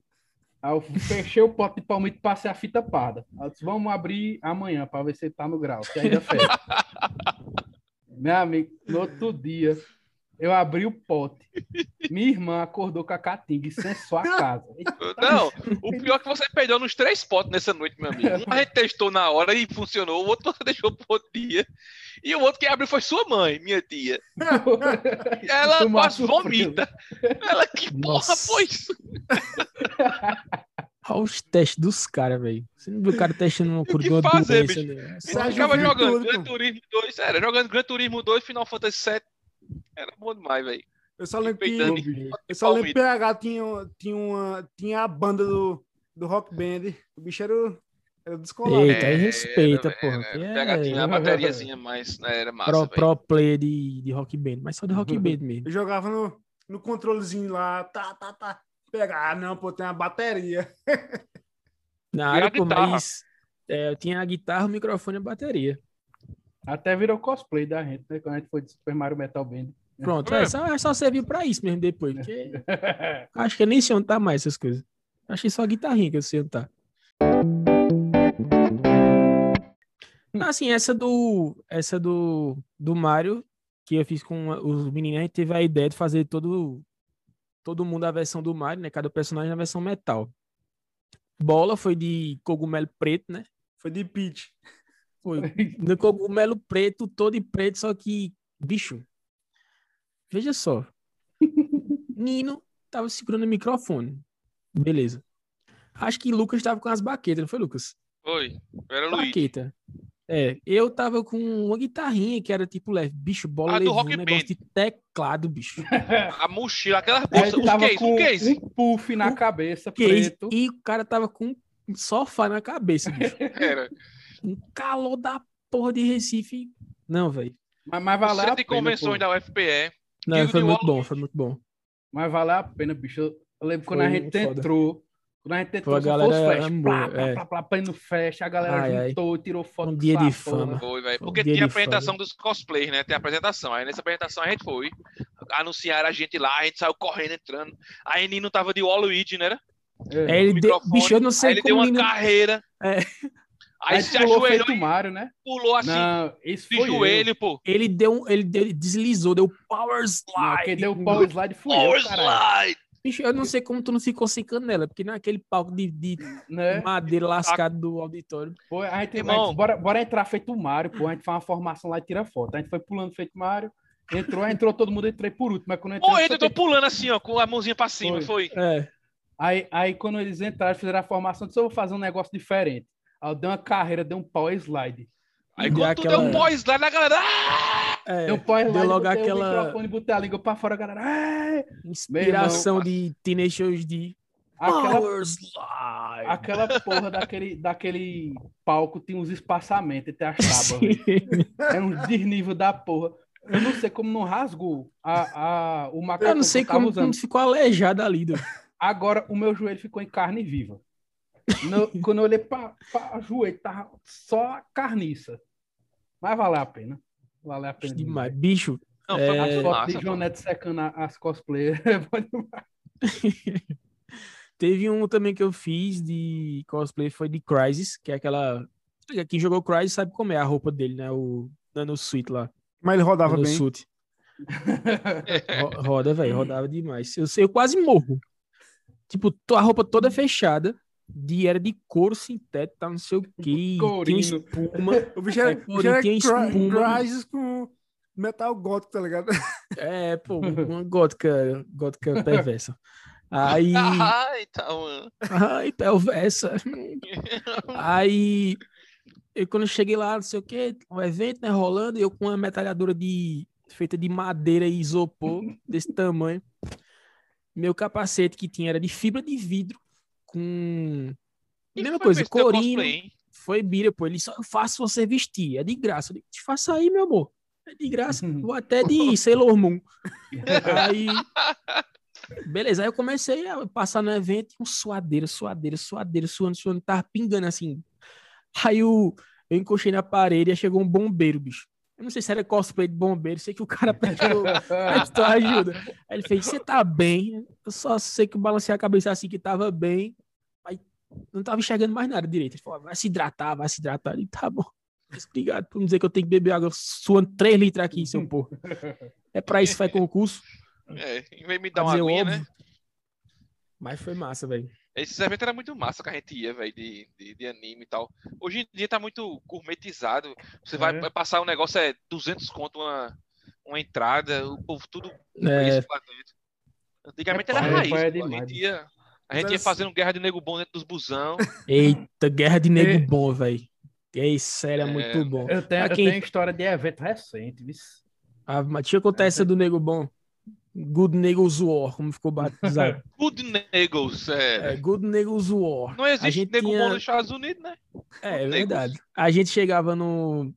Aí eu fechei o pote de palmito e passei a fita parda. Aí eu disse, vamos abrir amanhã para ver se tá no grau, se ainda fecha. Meu amigo, no outro dia, eu abri o pote. Minha irmã acordou com a catinga e censou a casa. Não, o pior é que você perdeu nos três potes nessa noite, meu amigo. Um a gente testou na hora e funcionou, o outro você deixou pro outro dia. E o outro que abriu foi sua mãe, minha tia. Ela quase vomita. Ela, que porra Nossa. foi isso? Olha os testes dos caras, velho. Você não viu o cara testando uma cura que de uma fazer, doença, bicho? né? A só- gente já ficava viu jogando Gran. Turismo 2, sério, jogando Gran Turismo 2, Final Fantasy 7. Era bom demais, velho. Eu só lembro que. Eu só lembro que. PH tinha, tinha, uma, tinha a banda do, do Rock Band. O bicho era, era descolado. Eita, aí respeita, era, porra. Era, que é- Pega, tinha a bateriazinha, mas né, era massa, pro, pro player de, de rock band, mas só de rock band mesmo. Eu jogava no, no controlezinho lá, tá, tá, tá. Pegar, ah, não, pô, tem uma bateria. Na a área, pô, guitarra? mas é, eu tinha a guitarra, o microfone e a bateria. Até virou cosplay da gente, né? Quando a gente foi de Super Mario Metal Band. Pronto, É. é, só, só serviu pra isso mesmo depois, porque acho que eu nem sei onde tá mais essas coisas. Achei só a guitarrinha que eu sei onde tá. Assim, essa do, essa do, do Mario, que eu fiz com os meninos, a gente teve a ideia de fazer todo, todo mundo a versão do Mario, né? Cada personagem na versão metal. Bola foi de cogumelo preto, né? Foi de pitch. Foi no cogumelo preto, todo de preto, só que, bicho, veja só. Nino tava segurando o microfone. Beleza. Acho que Lucas tava com as baquetas, não foi, Lucas? Foi. Era Luiz. Baqueta. É, eu tava com uma guitarrinha que era tipo leve. Bicho, bola Ah, do levou um Rock negócio Band. de teclado, bicho. A mochila, aquelas Aí bolsas, ele um tava case, com um case. um puff na Um cabeça, Case, preto. e o cara tava com um sofá na cabeça, bicho. Era. Um calor da porra de Recife. Não, velho. Mas, mas O valeu centro de pena, convenções da UFPE. Não, foi muito bom, foi muito bom. Mas valeu a pena, bicho. Eu, eu lembro quando Foi a gente foda. entrou. Quando a gente entrou, Foi, a galera foi flash. amou, Plá, é. plá, plá, plá, indo flash. A galera Ai, ai. juntou, tirou foto. Um dia de fama. Foi, velho. Foi um Porque tinha a de fama. apresentação dos cosplays, né? Tem a apresentação. Aí nessa apresentação a gente foi. Anunciaram a gente lá, a gente saiu correndo, entrando. Aí Nino tava de Waluigi, né? É. É, ele deu, bicho, eu não Aí sei ele deu uma não- carreira. É. Aí Aí se pulou ajoelhou feito e Mario, né? pulou assim, Não, isso de foi eu. joelho, pô. Ele deu, ele deu, ele deslizou, deu power Não, slide. quem deu o power slide foi Power eu, caralho. slide! Bicho, eu não sei como tu não ficou sem canela, porque naquele palco de, de Né? madeira lascado do auditório. Pô, a gente, Irmão. a gente- bora, bora entrar feito Mario, pô. A gente faz uma formação lá e tira foto. A gente foi pulando feito Mario. Entrou, entrou todo mundo, entrei por último. Mas quando eu Pô, só ele tô tem- pulando assim, ó, com a mãozinha pra cima, Foi. foi. É. aí, aí quando eles entraram, fizeram a formação, eu disse, eu vou fazer um negócio diferente. Aí eu dei uma carreira, dei um power slide. Aí Deu quando tu aquela- deu um power slide, a galera. "Ah!" é. Deu um power Deu slide, logo botei o aquela microfone, botei a língua pra fora, a galera. "Ai!" inspiração irmão, de Teenage de. Aquela, Power Slide. aquela porra daquele, daquele palco tinha uns espaçamentos entre as tábuas. velho. É um desnível da porra. Eu não sei como não rasgou a, a, o macacão Eu não sei que eu tava como, usando. como ficou aleijado ali. Agora o meu joelho ficou em carne viva. No- quando eu olhei para o joelho, tava só a carniça. Mas valeu a pena. Valeu a pena. Demais. Bicho, Não, É, As fotos de Neto secando a- as cosplayers. é. Teve um também que eu fiz de cosplay, foi de Crysis, que é aquela. Quem jogou Crysis sabe como é a roupa dele, né? O Nano Suit lá. Mas ele rodava Nano bem. Suit. Ro- Roda, velho, rodava demais. Eu, eu quase morro. Tipo, a roupa toda fechada, de, era de couro sintético, tá, não sei o que. Tinha espuma. O bicho era, É, o bicho era tem cry- espuma. Com metal gótico, tá ligado? É, pô, uma gótica, gótica perversa. Aí. Ai, tá, mano. Ai, perversa. Aí, eu, quando eu cheguei lá, não sei o que, o evento, né, rolando, e eu com uma metralhadora de, feita de madeira e isopor, desse tamanho. Meu capacete que tinha era de fibra de vidro, com. Quem Mesma foi coisa, corino. cosplay? Foi bira, pô. Ele só eu faço você vestir, é de graça. Eu digo, te faça aí, meu amor. É de graça. Vou até de Sailor Moon. Aí. Beleza, aí eu comecei a passar no evento, e um suadeira, suadeira, suadeira, suando, suando, tava pingando assim. Aí eu, eu encostei na parede e aí chegou um bombeiro, bicho. Eu não sei se era cosplay de bombeiro, sei que o cara prestou, prestou ajuda. Aí ele fez, você tá bem? Eu só sei que eu balancei a cabeça assim que tava bem, mas não tava enxergando mais nada direito. Ele falou, vai se hidratar, vai se hidratar. E tá bom. Mas Obrigado por não dizer que eu tenho que beber água suando 3 litros aqui, seu porra. É pra isso que faz concurso. É, em vez de me dar uma aguinha, né? Mas foi massa, velho. Esses eventos era muito massa que a gente ia, velho, de, de, de anime e tal. Hoje em dia tá muito gourmetizado. Você vai, É. vai passar um negócio, é 200 conto uma, uma entrada, o povo tudo É. isso lá dentro. Antigamente É, era pai, raiz, pai é pô. a gente ia, a gente ia fazendo guerra de nego bom dentro dos busão. Eita, guerra de nego É. bom, velho. É sério, é muito É. bom. Eu tenho, eu Aqui- tenho história de evento recente, viu? Ah, mas tinha contar essa do nego bom. Good Nego's War, como ficou batizado. Good Negos, é. É, Good Nego's War. Não existe gente nego tinha- bom nos Estados Unidos, né? É, é verdade. A gente chegava no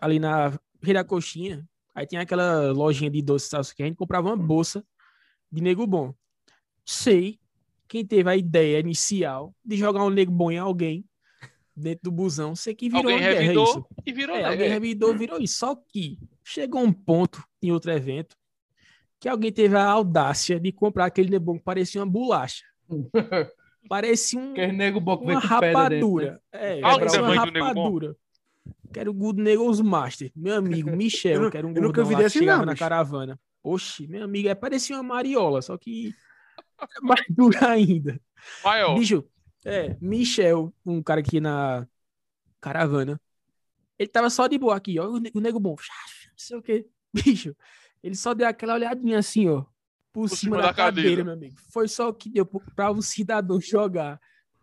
ali na da Coxinha, aí tinha aquela lojinha de doces tal, que a gente comprava uma bolsa de nego bom. Sei quem teve a ideia inicial de jogar um nego bom em alguém dentro do busão, sei que virou Alguém guerra revidou isso. e virou É, alguém revidou, virou isso. Só que chegou um ponto em outro evento que alguém teve a audácia de comprar aquele nego bom que parecia uma bolacha. Parecia um, uma né? rapadura. É, parecia o uma rapadura. Quero o Good Negos Master. Meu amigo, Michel, Eu nu- que era um eu nunca gordão vi lá que desse chegava não, na bicho. caravana. Oxi, meu amigo, é, parecia uma mariola, só que é mais dura ainda. Maior. Bicho, é, Michel, um cara aqui na caravana, ele tava só de boa aqui, ó, o nego bom, não sei o quê. Bicho, ele só deu aquela olhadinha assim, ó, por, cima, da, cadeira, meu amigo. Foi só o que deu pra o cidadão jogar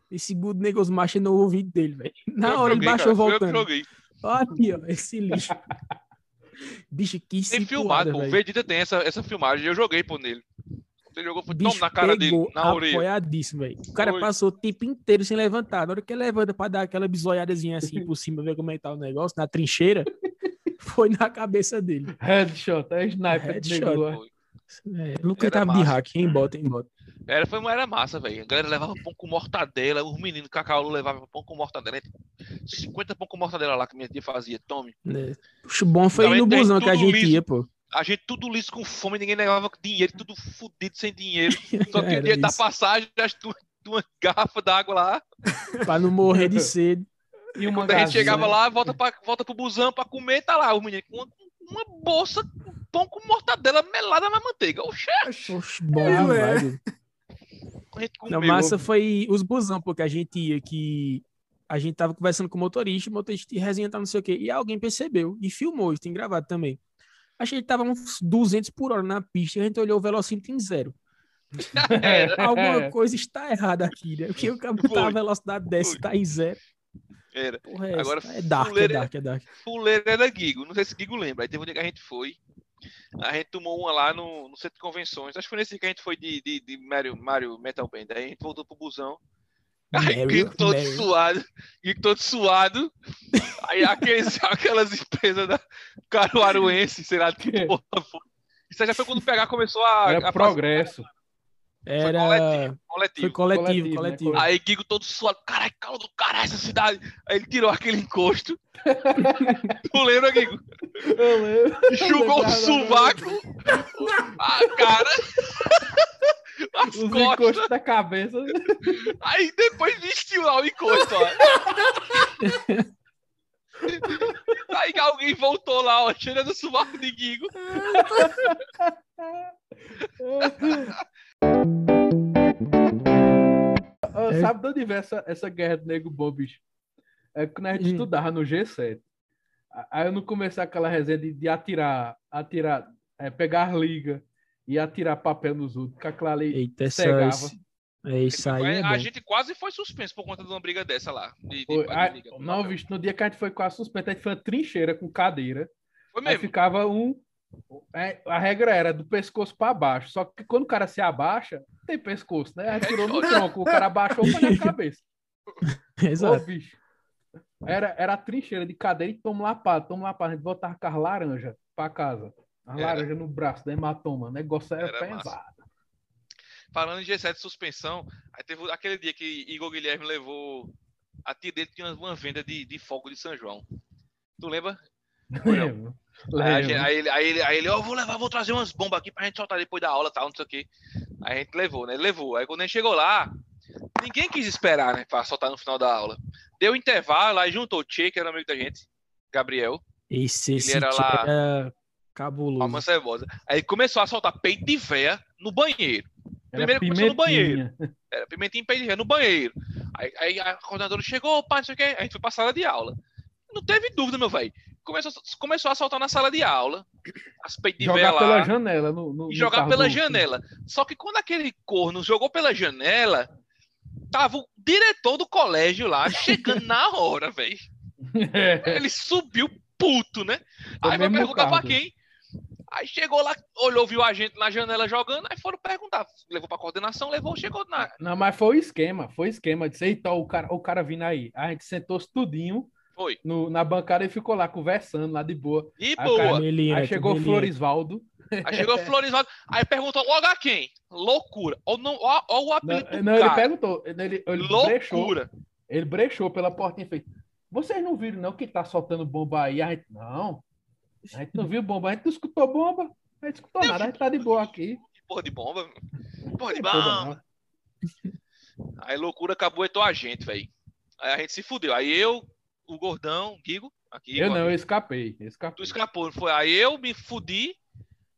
esse Good Negos Master no ouvido dele, velho. Na Eu hora ele joguei, baixou cara, fui eu voltando. joguei. Olha aqui, ó, esse lixo. Bicho, que Tem filmado, pô. O. Vegeta tem essa, essa filmagem. Eu joguei, pô, nele. Ele jogou, Bicho toma na cara dele, na orelha. apoiadíssimo, velho. O cara Foi. passou o tempo inteiro sem levantar. Na hora que ele levanta pra dar aquela bisoiadazinha assim por cima, ver como é que tá o negócio, na trincheira, foi na cabeça dele. Headshot, é sniper de Headshot. É, nunca Era tava de massa. hack, hein? Bota, hein? Bota. Era, foi, era massa, velho. A galera levava pão com mortadela. Os meninos Cacau levavam pão com mortadela. 50 pão com mortadela lá que minha tia fazia. Tome. Né? O bom foi Também no busão que a gente liso. ia, pô. A gente tudo liso com fome, ninguém levava dinheiro, tudo fudido sem dinheiro. Só que o dia da passagem, acho que uma garrafa d'água lá. Pra não morrer de sede. E uma Quando a gente chegava lá, volta, pra, volta pro busão pra comer, tá lá os meninos com uma, uma bolsa, pão com mortadela melada na manteiga. Oxê, Oxe, bom É, demais. viu? a gente Não, comeu. massa foi os busão, porque a gente ia que a gente tava conversando com o motorista, o motorista de resenha tá não sei o quê, e alguém percebeu e filmou, isso tem gravado também. Achei que tava uns 200 por hora na pista e a gente olhou o velocímetro em zero. Alguma coisa está errada aqui, né? Porque o cara tá a velocidade dessa tá em zero. Era. Porra, é, Agora, essa? é dark, é fuleira- dark, é dark. Fuleiro era Guigo. Não sei se Guigo lembra. Aí teve um dia que a gente foi. A gente tomou uma lá no, no centro de convenções. Acho que foi nesse que a gente foi de, de, de Mario, Mario Metal Band. Aí a gente voltou pro busão. Aí Geek todo Mario. suado. Geek todo suado. Aí aqueles, aquelas empresas da Caruaruense, sei lá que porra foi. Isso aí já foi quando o PH começou a. Era a progresso. Era. coletivo. Foi coletivo. coletivo, Coletivo, coletivo. né? Aí Gigo todo suado, caralho, calma do caralho essa cidade. Aí ele tirou aquele encosto. tu lembra, Gigo? Eu lembro. Enxugou o sovaco, a cara, as Os costas. encostos da cabeça. Aí depois vestiu lá o encosto, ó. Aí alguém voltou lá, ó, cheirando o sovaco de Gigo. É. Sabe de onde vem essa, essa guerra do nego bom, bicho? É quando a gente Hum. estudava no G7. A- Aí eu não comecei aquela resenha de, de atirar, atirar, é, pegar liga e atirar papel nos outros. Com aquela ali Eita, cegava. É isso aí. É a bom. gente quase foi suspenso por conta de uma briga dessa lá. de- de- de aí- liga. não, bicho, no dia que a gente foi quase suspenso, a gente foi uma trincheira com cadeira. Foi Aí mesmo. ficava um. É, a regra era do pescoço para baixo. Só que quando o cara se abaixa, tem pescoço, né? A tirou no tronco, o cara abaixou foi na cabeça. Ô, Exato. bicho. Era, era a trincheira de cadeira e toma lapada, toma lapada. A gente botava com as laranjas pra casa. Laranjas no braço, da hematoma. O negócio era, Era pesado. massa. Falando em G7 de suspensão, aí teve aquele dia que Igor Guilherme levou. A tia dele tinha uma venda de, de fogo de São João. Tu lembra? Lembro. Aí, gente- aí ele, aí ele, aí ele, ó, vou levar, vou trazer umas bombas aqui pra gente soltar depois da aula tal, não sei o quê. Aí a gente levou, né? Ele levou. Aí quando a gente chegou lá, ninguém quis esperar, né? Pra soltar no final da aula. Deu intervalo, aí juntou o Tchê, que era amigo da gente, Gabriel, Esse, esse era lá- era cabuloso. cebosa. Aí começou a soltar peito de véia no banheiro. Era primeiro começou no pimentinha. Era pimentinha e peito de véia no banheiro. Aí, aí a coordenadora chegou, pá, não sei o quê. A gente foi pra sala de aula. Não teve dúvida, meu velho. Começou, começou a soltar na sala de aula. As peitos Jogar lá. pela janela. No, no- e jogar pela janela. Só que quando aquele corno jogou pela janela, tava o diretor do colégio lá chegando na hora, velho. Ele subiu puto, né? Aí vai perguntar pra quem? Aí chegou lá, olhou, viu a gente na janela jogando, aí foram perguntar. Levou pra coordenação, levou, chegou na. Não, mas foi o esquema, foi o esquema. Disse, eita, ó, o cara, o cara vindo aí. A gente sentou-se tudinho Foi. no, na bancada e ficou lá conversando, lá de boa. E Aí boa. cara- Aí chegou o. Florisvaldo. Aí chegou o Florisvaldo, aí perguntou logo a quem? Loucura. Ou não, ó, ó o Não, apelido do não, ele perguntou. Ele, ele brechou, Loucura. ele brechou pela portinha e fez. Vocês não viram, não, que tá soltando bomba aí? A gente, não. A gente não viu bomba, a gente não escutou bomba. A gente escutou nada, a gente tá de boa aqui. Porra de bomba. Porra de bomba. Aí loucura acabou e a gente, velho. Aí a gente se fudeu. Aí eu, o gordão, Guigo, aqui. Eu não, eu escapei. Eu Tu escapei. escapou, não foi? Aí eu me fudi.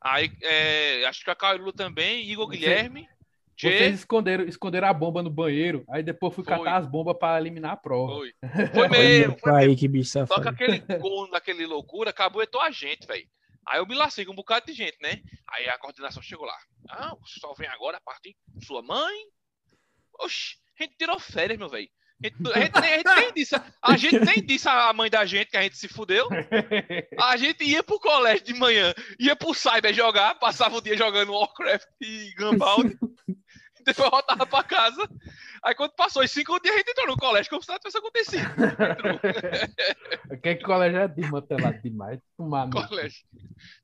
Aí é, acho que a Caio também, Igor Você- Guilherme, Vocês Jay. esconderam, esconderam a bomba no banheiro, aí depois fui Foi. catar as bombas pra eliminar a prova. Foi. Foi mesmo, foi aí que bicho Só que aquele corno daquele loucura acabou e a gente, velho. Aí eu me lacei com um bocado de gente, né? Aí a coordenação chegou lá. Ah, o só vem agora a partir sua mãe. Oxi, a gente tirou férias, meu velho. A gente, a gente nem, a gente nem disse, a gente nem disse à mãe da gente que a gente se fudeu. A gente ia pro colégio de manhã, ia pro Cyber jogar, passava o dia jogando Warcraft e Gunbound. depois voltava pra casa. Aí quando passou os cinco dias, a gente entrou no colégio como se nada tivesse acontecido. Aquele colégio é desmantelado demais. Tomar colégio.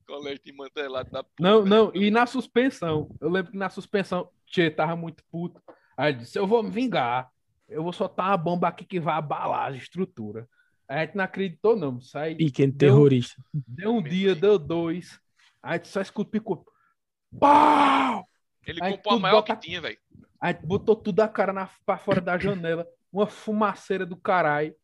Colégio de mantelado da puta. Não, não, e na suspensão, eu lembro que na suspensão, Tchê tava muito puto. Aí disse: Eu vou me vingar, eu vou soltar uma bomba aqui que vai abalar a estrutura. Aí a gente não acreditou, não. Sai, Pequeno Deu- terrorista. deu um dia, deu dois. Aí a gente só escuta picou. Pau! Ele comprou a maior bota- que tinha, velho. Aí a gente botou tudo a cara na, pra fora da janela, uma fumaceira do caralho.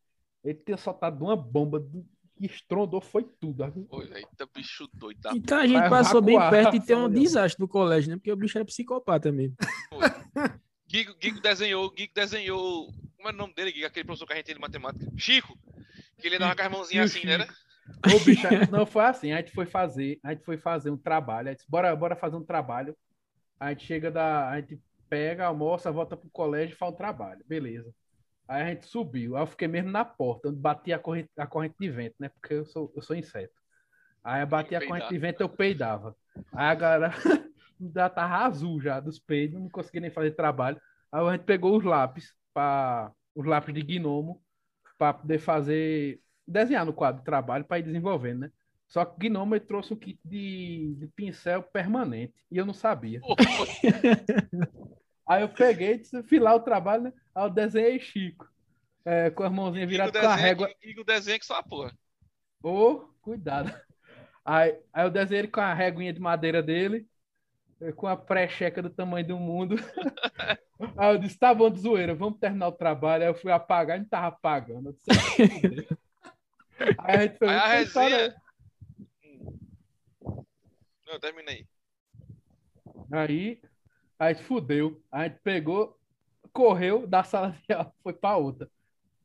Ele tinha soltado uma bomba do, que estrondou, foi tudo. Velho. Tá bicho doido da Então a gente passou bem evacuar perto de essa ter um desastre no colégio, né? Porque o bicho era psicopata mesmo. Gigo, Gigo desenhou, Gigo desenhou. Como é o nome dele, Gigo? Aquele professor que a gente tem de matemática. Chico. Que ele dava com as mãozinhas assim, né? Ô, bicho, gente- não foi assim. A gente foi fazer, a gente foi fazer um trabalho. A gente disse, bora, bora fazer um trabalho. A gente chega da, a gente pega, almoça, volta pro colégio e faz um trabalho. Beleza. Aí a gente subiu. Aí eu fiquei mesmo na porta, onde batia a corrente, a corrente de vento, né? Porque eu sou, eu sou inseto. Aí batia a corrente de vento, eu peidava. Aí a galera já tava azul já dos peidos, não conseguia nem fazer trabalho. Aí a gente pegou os lápis, pra, os lápis de gnomo, para poder fazer, desenhar no quadro de trabalho para ir desenvolvendo, né? Só que o gnomo ele trouxe um kit de, de pincel permanente e eu não sabia. Aí eu peguei, disse, fiz lá o trabalho, né? Aí eu desenhei Chico. é, com as mãozinhas viradas com a régua. E o desenho que só porra. Ô, cuidado. Aí, aí eu desenhei ele com a réguinha de madeira dele, com a pré-checa do tamanho do mundo. Aí eu disse, tá bom, de zoeira, vamos terminar o trabalho. Aí eu fui apagar e não tava apagando. Aí a gente fez Aí a "Tem história resenha. Não, terminei. Aí, aí fudeu. A gente pegou, correu da sala de aula, foi pra outra.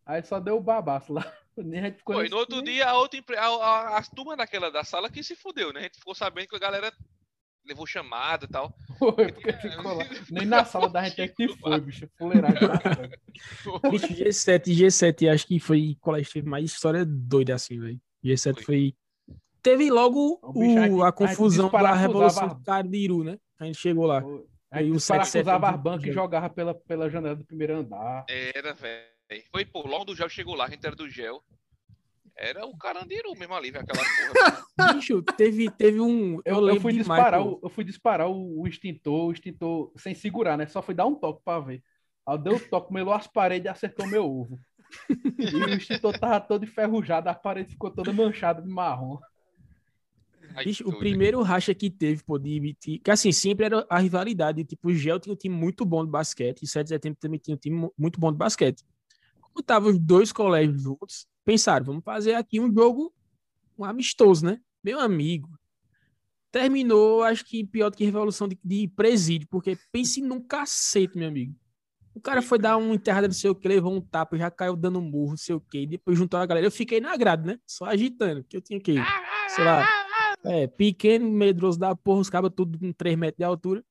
Aí só deu o babaço lá. Nem a gente ficou Foi, no outro dia, a outra empre... a, a, a turma daquela da sala que se fudeu, né? A gente ficou sabendo que a galera levou chamada e tal. Foi, porque ficou lá. Nem na sala da gente é que foi, bicho. Fuleiragem da frente. Bicho, G7, G7, acho que foi colégio teve mais história doida assim, velho. G7 Foi. foi. Teve logo O bicho, a o, a a confusão da Revolução a- do Carandiru, né? A gente chegou lá. Foi. Aí o o 77 parafusava do- as bancas e jogava pela, pela janela do primeiro andar. Era, velho. Foi, pô, logo do gel chegou lá, a gente era do gel. Era o carandiru mesmo ali, aquela porra. Bicho, teve, teve um. Eu, Eu, eu fui demais, disparar, o, eu fui disparar o, o extintor, o extintor sem segurar, né? Só fui dar um toque pra ver. Aí eu dei o toque, melou as paredes e acertou meu ovo. E o extintor tava todo enferrujado, a parede ficou toda manchada de marrom. Ai, Bicho, o primeiro racha que teve, pô, de, de- que assim, sempre era a rivalidade. Tipo, o Gel tinha um time muito bom de basquete, e 7 de setembro também tinha um time mu- muito bom de basquete. Como estavam os dois colégios juntos, pensaram, vamos fazer aqui um jogo, um amistoso, né? Meu amigo. Terminou, acho que pior do que revolução de, de presídio, porque pense num cacete, meu amigo. O cara foi dar um enterrada, não sei o que, levou um tapa, já caiu dando um murro, não sei o que, depois juntou a galera. Eu fiquei na grade, né? Só agitando, que eu tinha que, sei lá, é, pequeno, medroso da porra, os cabas tudo com 3 metros de altura.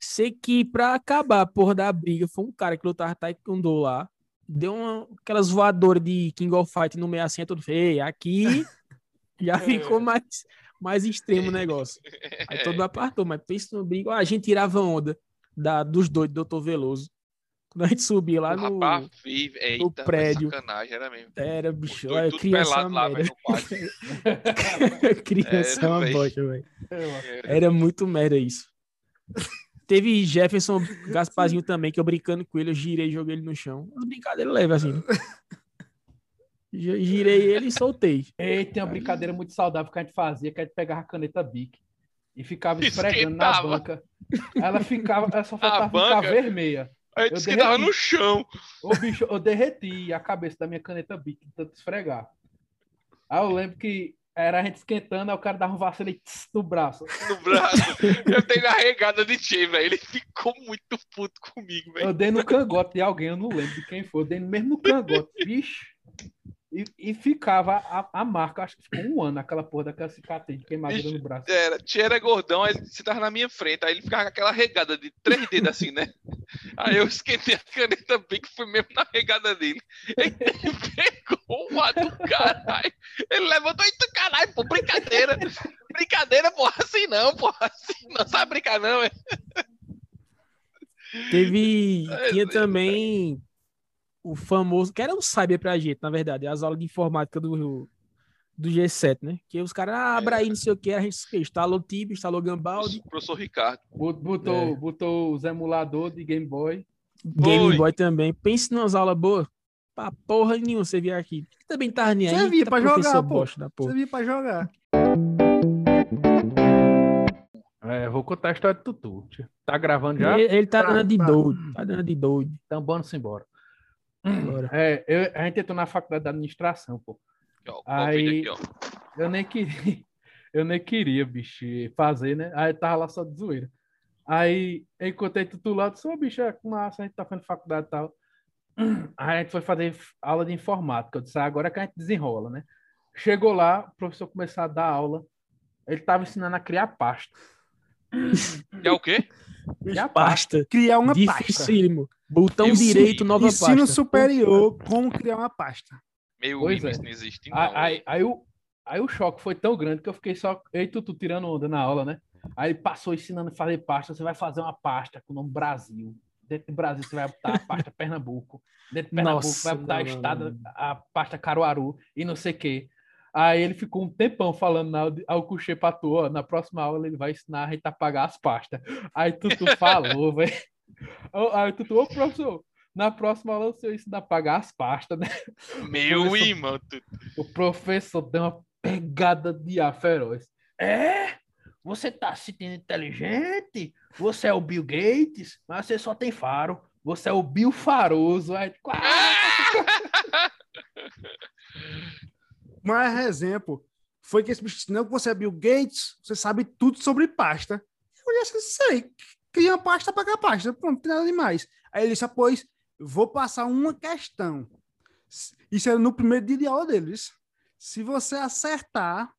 Sei que pra acabar a porra da briga, foi um cara que lutava taekwondo lá, deu uma, aquelas voadoras de King of Fight no meio assim, todo feio. Aqui já ficou mais, mais extremo o negócio. Aí todo mundo apartou, mas pensa no briga. Ó, a gente tirava onda da, dos doidos do Dr. Veloso. Quando a gente subia lá no. rapaz foi prédio. era mesmo. Era, bicho, dois tudo criança é lá, velho, no criança é Era, uma bosta, velho. Era. Era muito merda isso. Teve Jefferson Gasparzinho também, que eu brincando com ele, eu girei e joguei ele no chão. Uma brincadeira leve assim. Gi- Girei ele e soltei. E tem uma brincadeira muito saudável que a gente fazia, que a gente pegava a caneta Bic e ficava esfregando na banca. Ela ficava, ela só faltava ficar vermelha. Aí Eu disse que tava no chão. Ô, bicho, eu derreti a cabeça da minha caneta Bic de tanto esfregar. Aí eu lembro que era a gente esquentando, aí o cara dava um vacilo e tss, no braço. no braço. Eu tenho a regada de Tchê, velho. Ele ficou muito puto comigo, velho. Eu dei no cangote de alguém, eu não lembro de quem foi. Eu dei mesmo no cangote, bicho. E, e ficava a, a marca, acho que ficou um ano, aquela porra daquela cicatriz de queimadura Bicho, no braço. Era, Tchê era gordão, aí você tava na minha frente, aí ele ficava com aquela regada de três dedos assim, né? Aí eu esquentei a caneta bem que foi mesmo na regada dele. Ele pegou o ar do caralho. Ele levantou e disse, caralho, pô, brincadeira. Brincadeira, porra, assim não, porra, assim não, sabe brincar não, é? Teve. Tinha também o famoso. Que era um cyber pra gente, na verdade. As aulas de informática do, do G7, né? Que os caras, ah, abra aí, não sei o que. A gente instalou Tibia, instalou Gambaldi. Professor Ricardo. Bot- Botou, É. botou os emuladores de Game Boy. Game Foi. Boy também. Pense nas aulas boas. Pra porra nenhuma você vir aqui. Também tava nem aí. Servia tá pra jogar, pô. da porra. Você vir pra jogar. É, vou contar a história do Tutu. Tá gravando já? Ele, ele tá Tá, dando de tá. doido. Tá dando de doido. Então vamos embora. É, eu- a gente entrou na faculdade de administração, pô. Aqui, ó, o Aí- aqui. Eu nem queria, eu nem queria, bicho, fazer, né? Aí tava lá só de zoeira. Aí eu encontrei Tutu lá, disse, ô bicho, é massa, a gente tá fazendo faculdade e tal. Aí a gente foi fazer aula de informática. Eu disse, ah, agora é que a gente desenrola, né? Chegou lá, o professor começou a dar aula. Ele tava ensinando a criar pasta. É o quê? A Pasta. Criar uma pasta. Dificílimo. Botão Ensino- direito, nova Ensino pasta. superior, como criar uma pasta. Meio Pois é. não existe, não. Aí, aí, aí o, Aí o choque foi tão grande que eu fiquei só, ei, Tutu, tirando onda na aula, né? Aí ele passou ensinando a fazer pasta. Você vai fazer uma pasta com o nome Brasil. Dentro do Brasil você vai botar a pasta Pernambuco. Dentro de Pernambuco Nossa, vai botar não, a estado, a pasta Caruaru e não sei o quê. Aí ele ficou um tempão falando na aula, de- aí o Cuxê patou, ó, na próxima aula ele vai ensinar a gente a pagar as pastas. Aí Tutu falou, velho. Aí Tutu, ô professor, na próxima aula você ensina a pagar as pastas, né? Meu Começou- irmão, tu- O professor deu uma pegada de ar feroz. É? Você tá se sentindo inteligente? Você é o Bill Gates, mas você só tem faro. Você é o Bill Faroso. "Ah!" Mas exemplo, foi que esse bicho disse, não, que você é Bill Gates, você sabe tudo sobre pasta. Eu olhei assim, sei, cria uma pasta para a pasta, pronto, não tem nada demais. Aí ele disse, ah, pois, vou passar uma questão. Isso era no primeiro dia de aula deles. Se você acertar,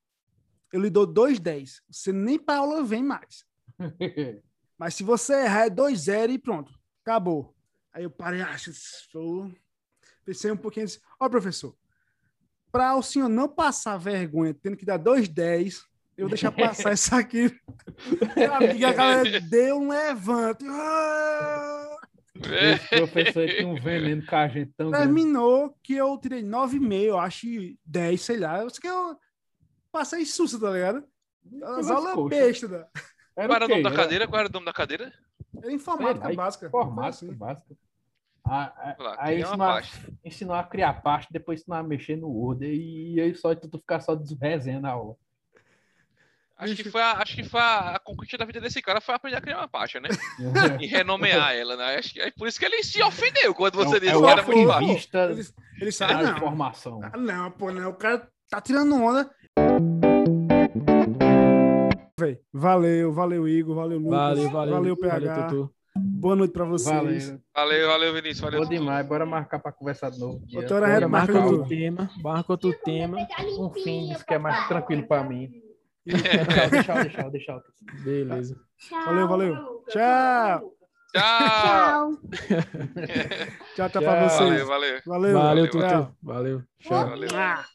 eu lhe dou 2,10. Você nem para aula vem mais. Mas se você errar, é 2-0 e pronto. Acabou. Aí eu parei, acho, pensei um pouquinho assim, ó, professor, para o senhor não passar vergonha, tendo que dar 2-10, eu vou deixar passar isso aqui. Meu amigo, a galera deu um levante. Ah! Esse professor tinha um veneno com a gente tão grande. Terminou que eu tirei 9,5, eu acho, e 10, sei lá. Eu sei que eu passei susto, tá ligado? As aulas bestas, né? Era Qual era o nome da cadeira? Qual era o nome da cadeira? Era informática Sei básica. Informática Assim. básica. Ah, ah, Sei lá, aí uma ensinou a, ensinou a criar pasta, depois ensinou a mexer no Word. E aí só tu ficar só desresenha na aula. Acho que foi, a, acho que foi a, a conquista da vida desse cara foi aprender a criar uma pasta, né? E renomear ela, né? Acho que é por isso que ele se ofendeu quando você é, disse o- que é era muito fácil. Ele, ele sabe, da não. informação. Ah, não, pô, não. O cara tá tirando onda. Véi, valeu, valeu, Igor, valeu, Lucas. Valeu, valeu. Valeu, PH. Valeu, Tutu. Boa noite pra vocês. Valeu. Valeu, valeu, Vinícius. Valeu. Boa demais. Bora marcar pra conversar de novo. Outra hora é Marca outro outro. tema. Marca outro tema. um fim disso que é mais tranquilo pra mim. Deixa, deixa, deixa, deixa. Beleza. Valeu, valeu. Tchau. Tchau. Tchau, tchau pra Tchau. vocês. Valeu, valeu. Valeu. Valeu, Tchau. Tutu. Valeu. Tchau. Valeu. Ah.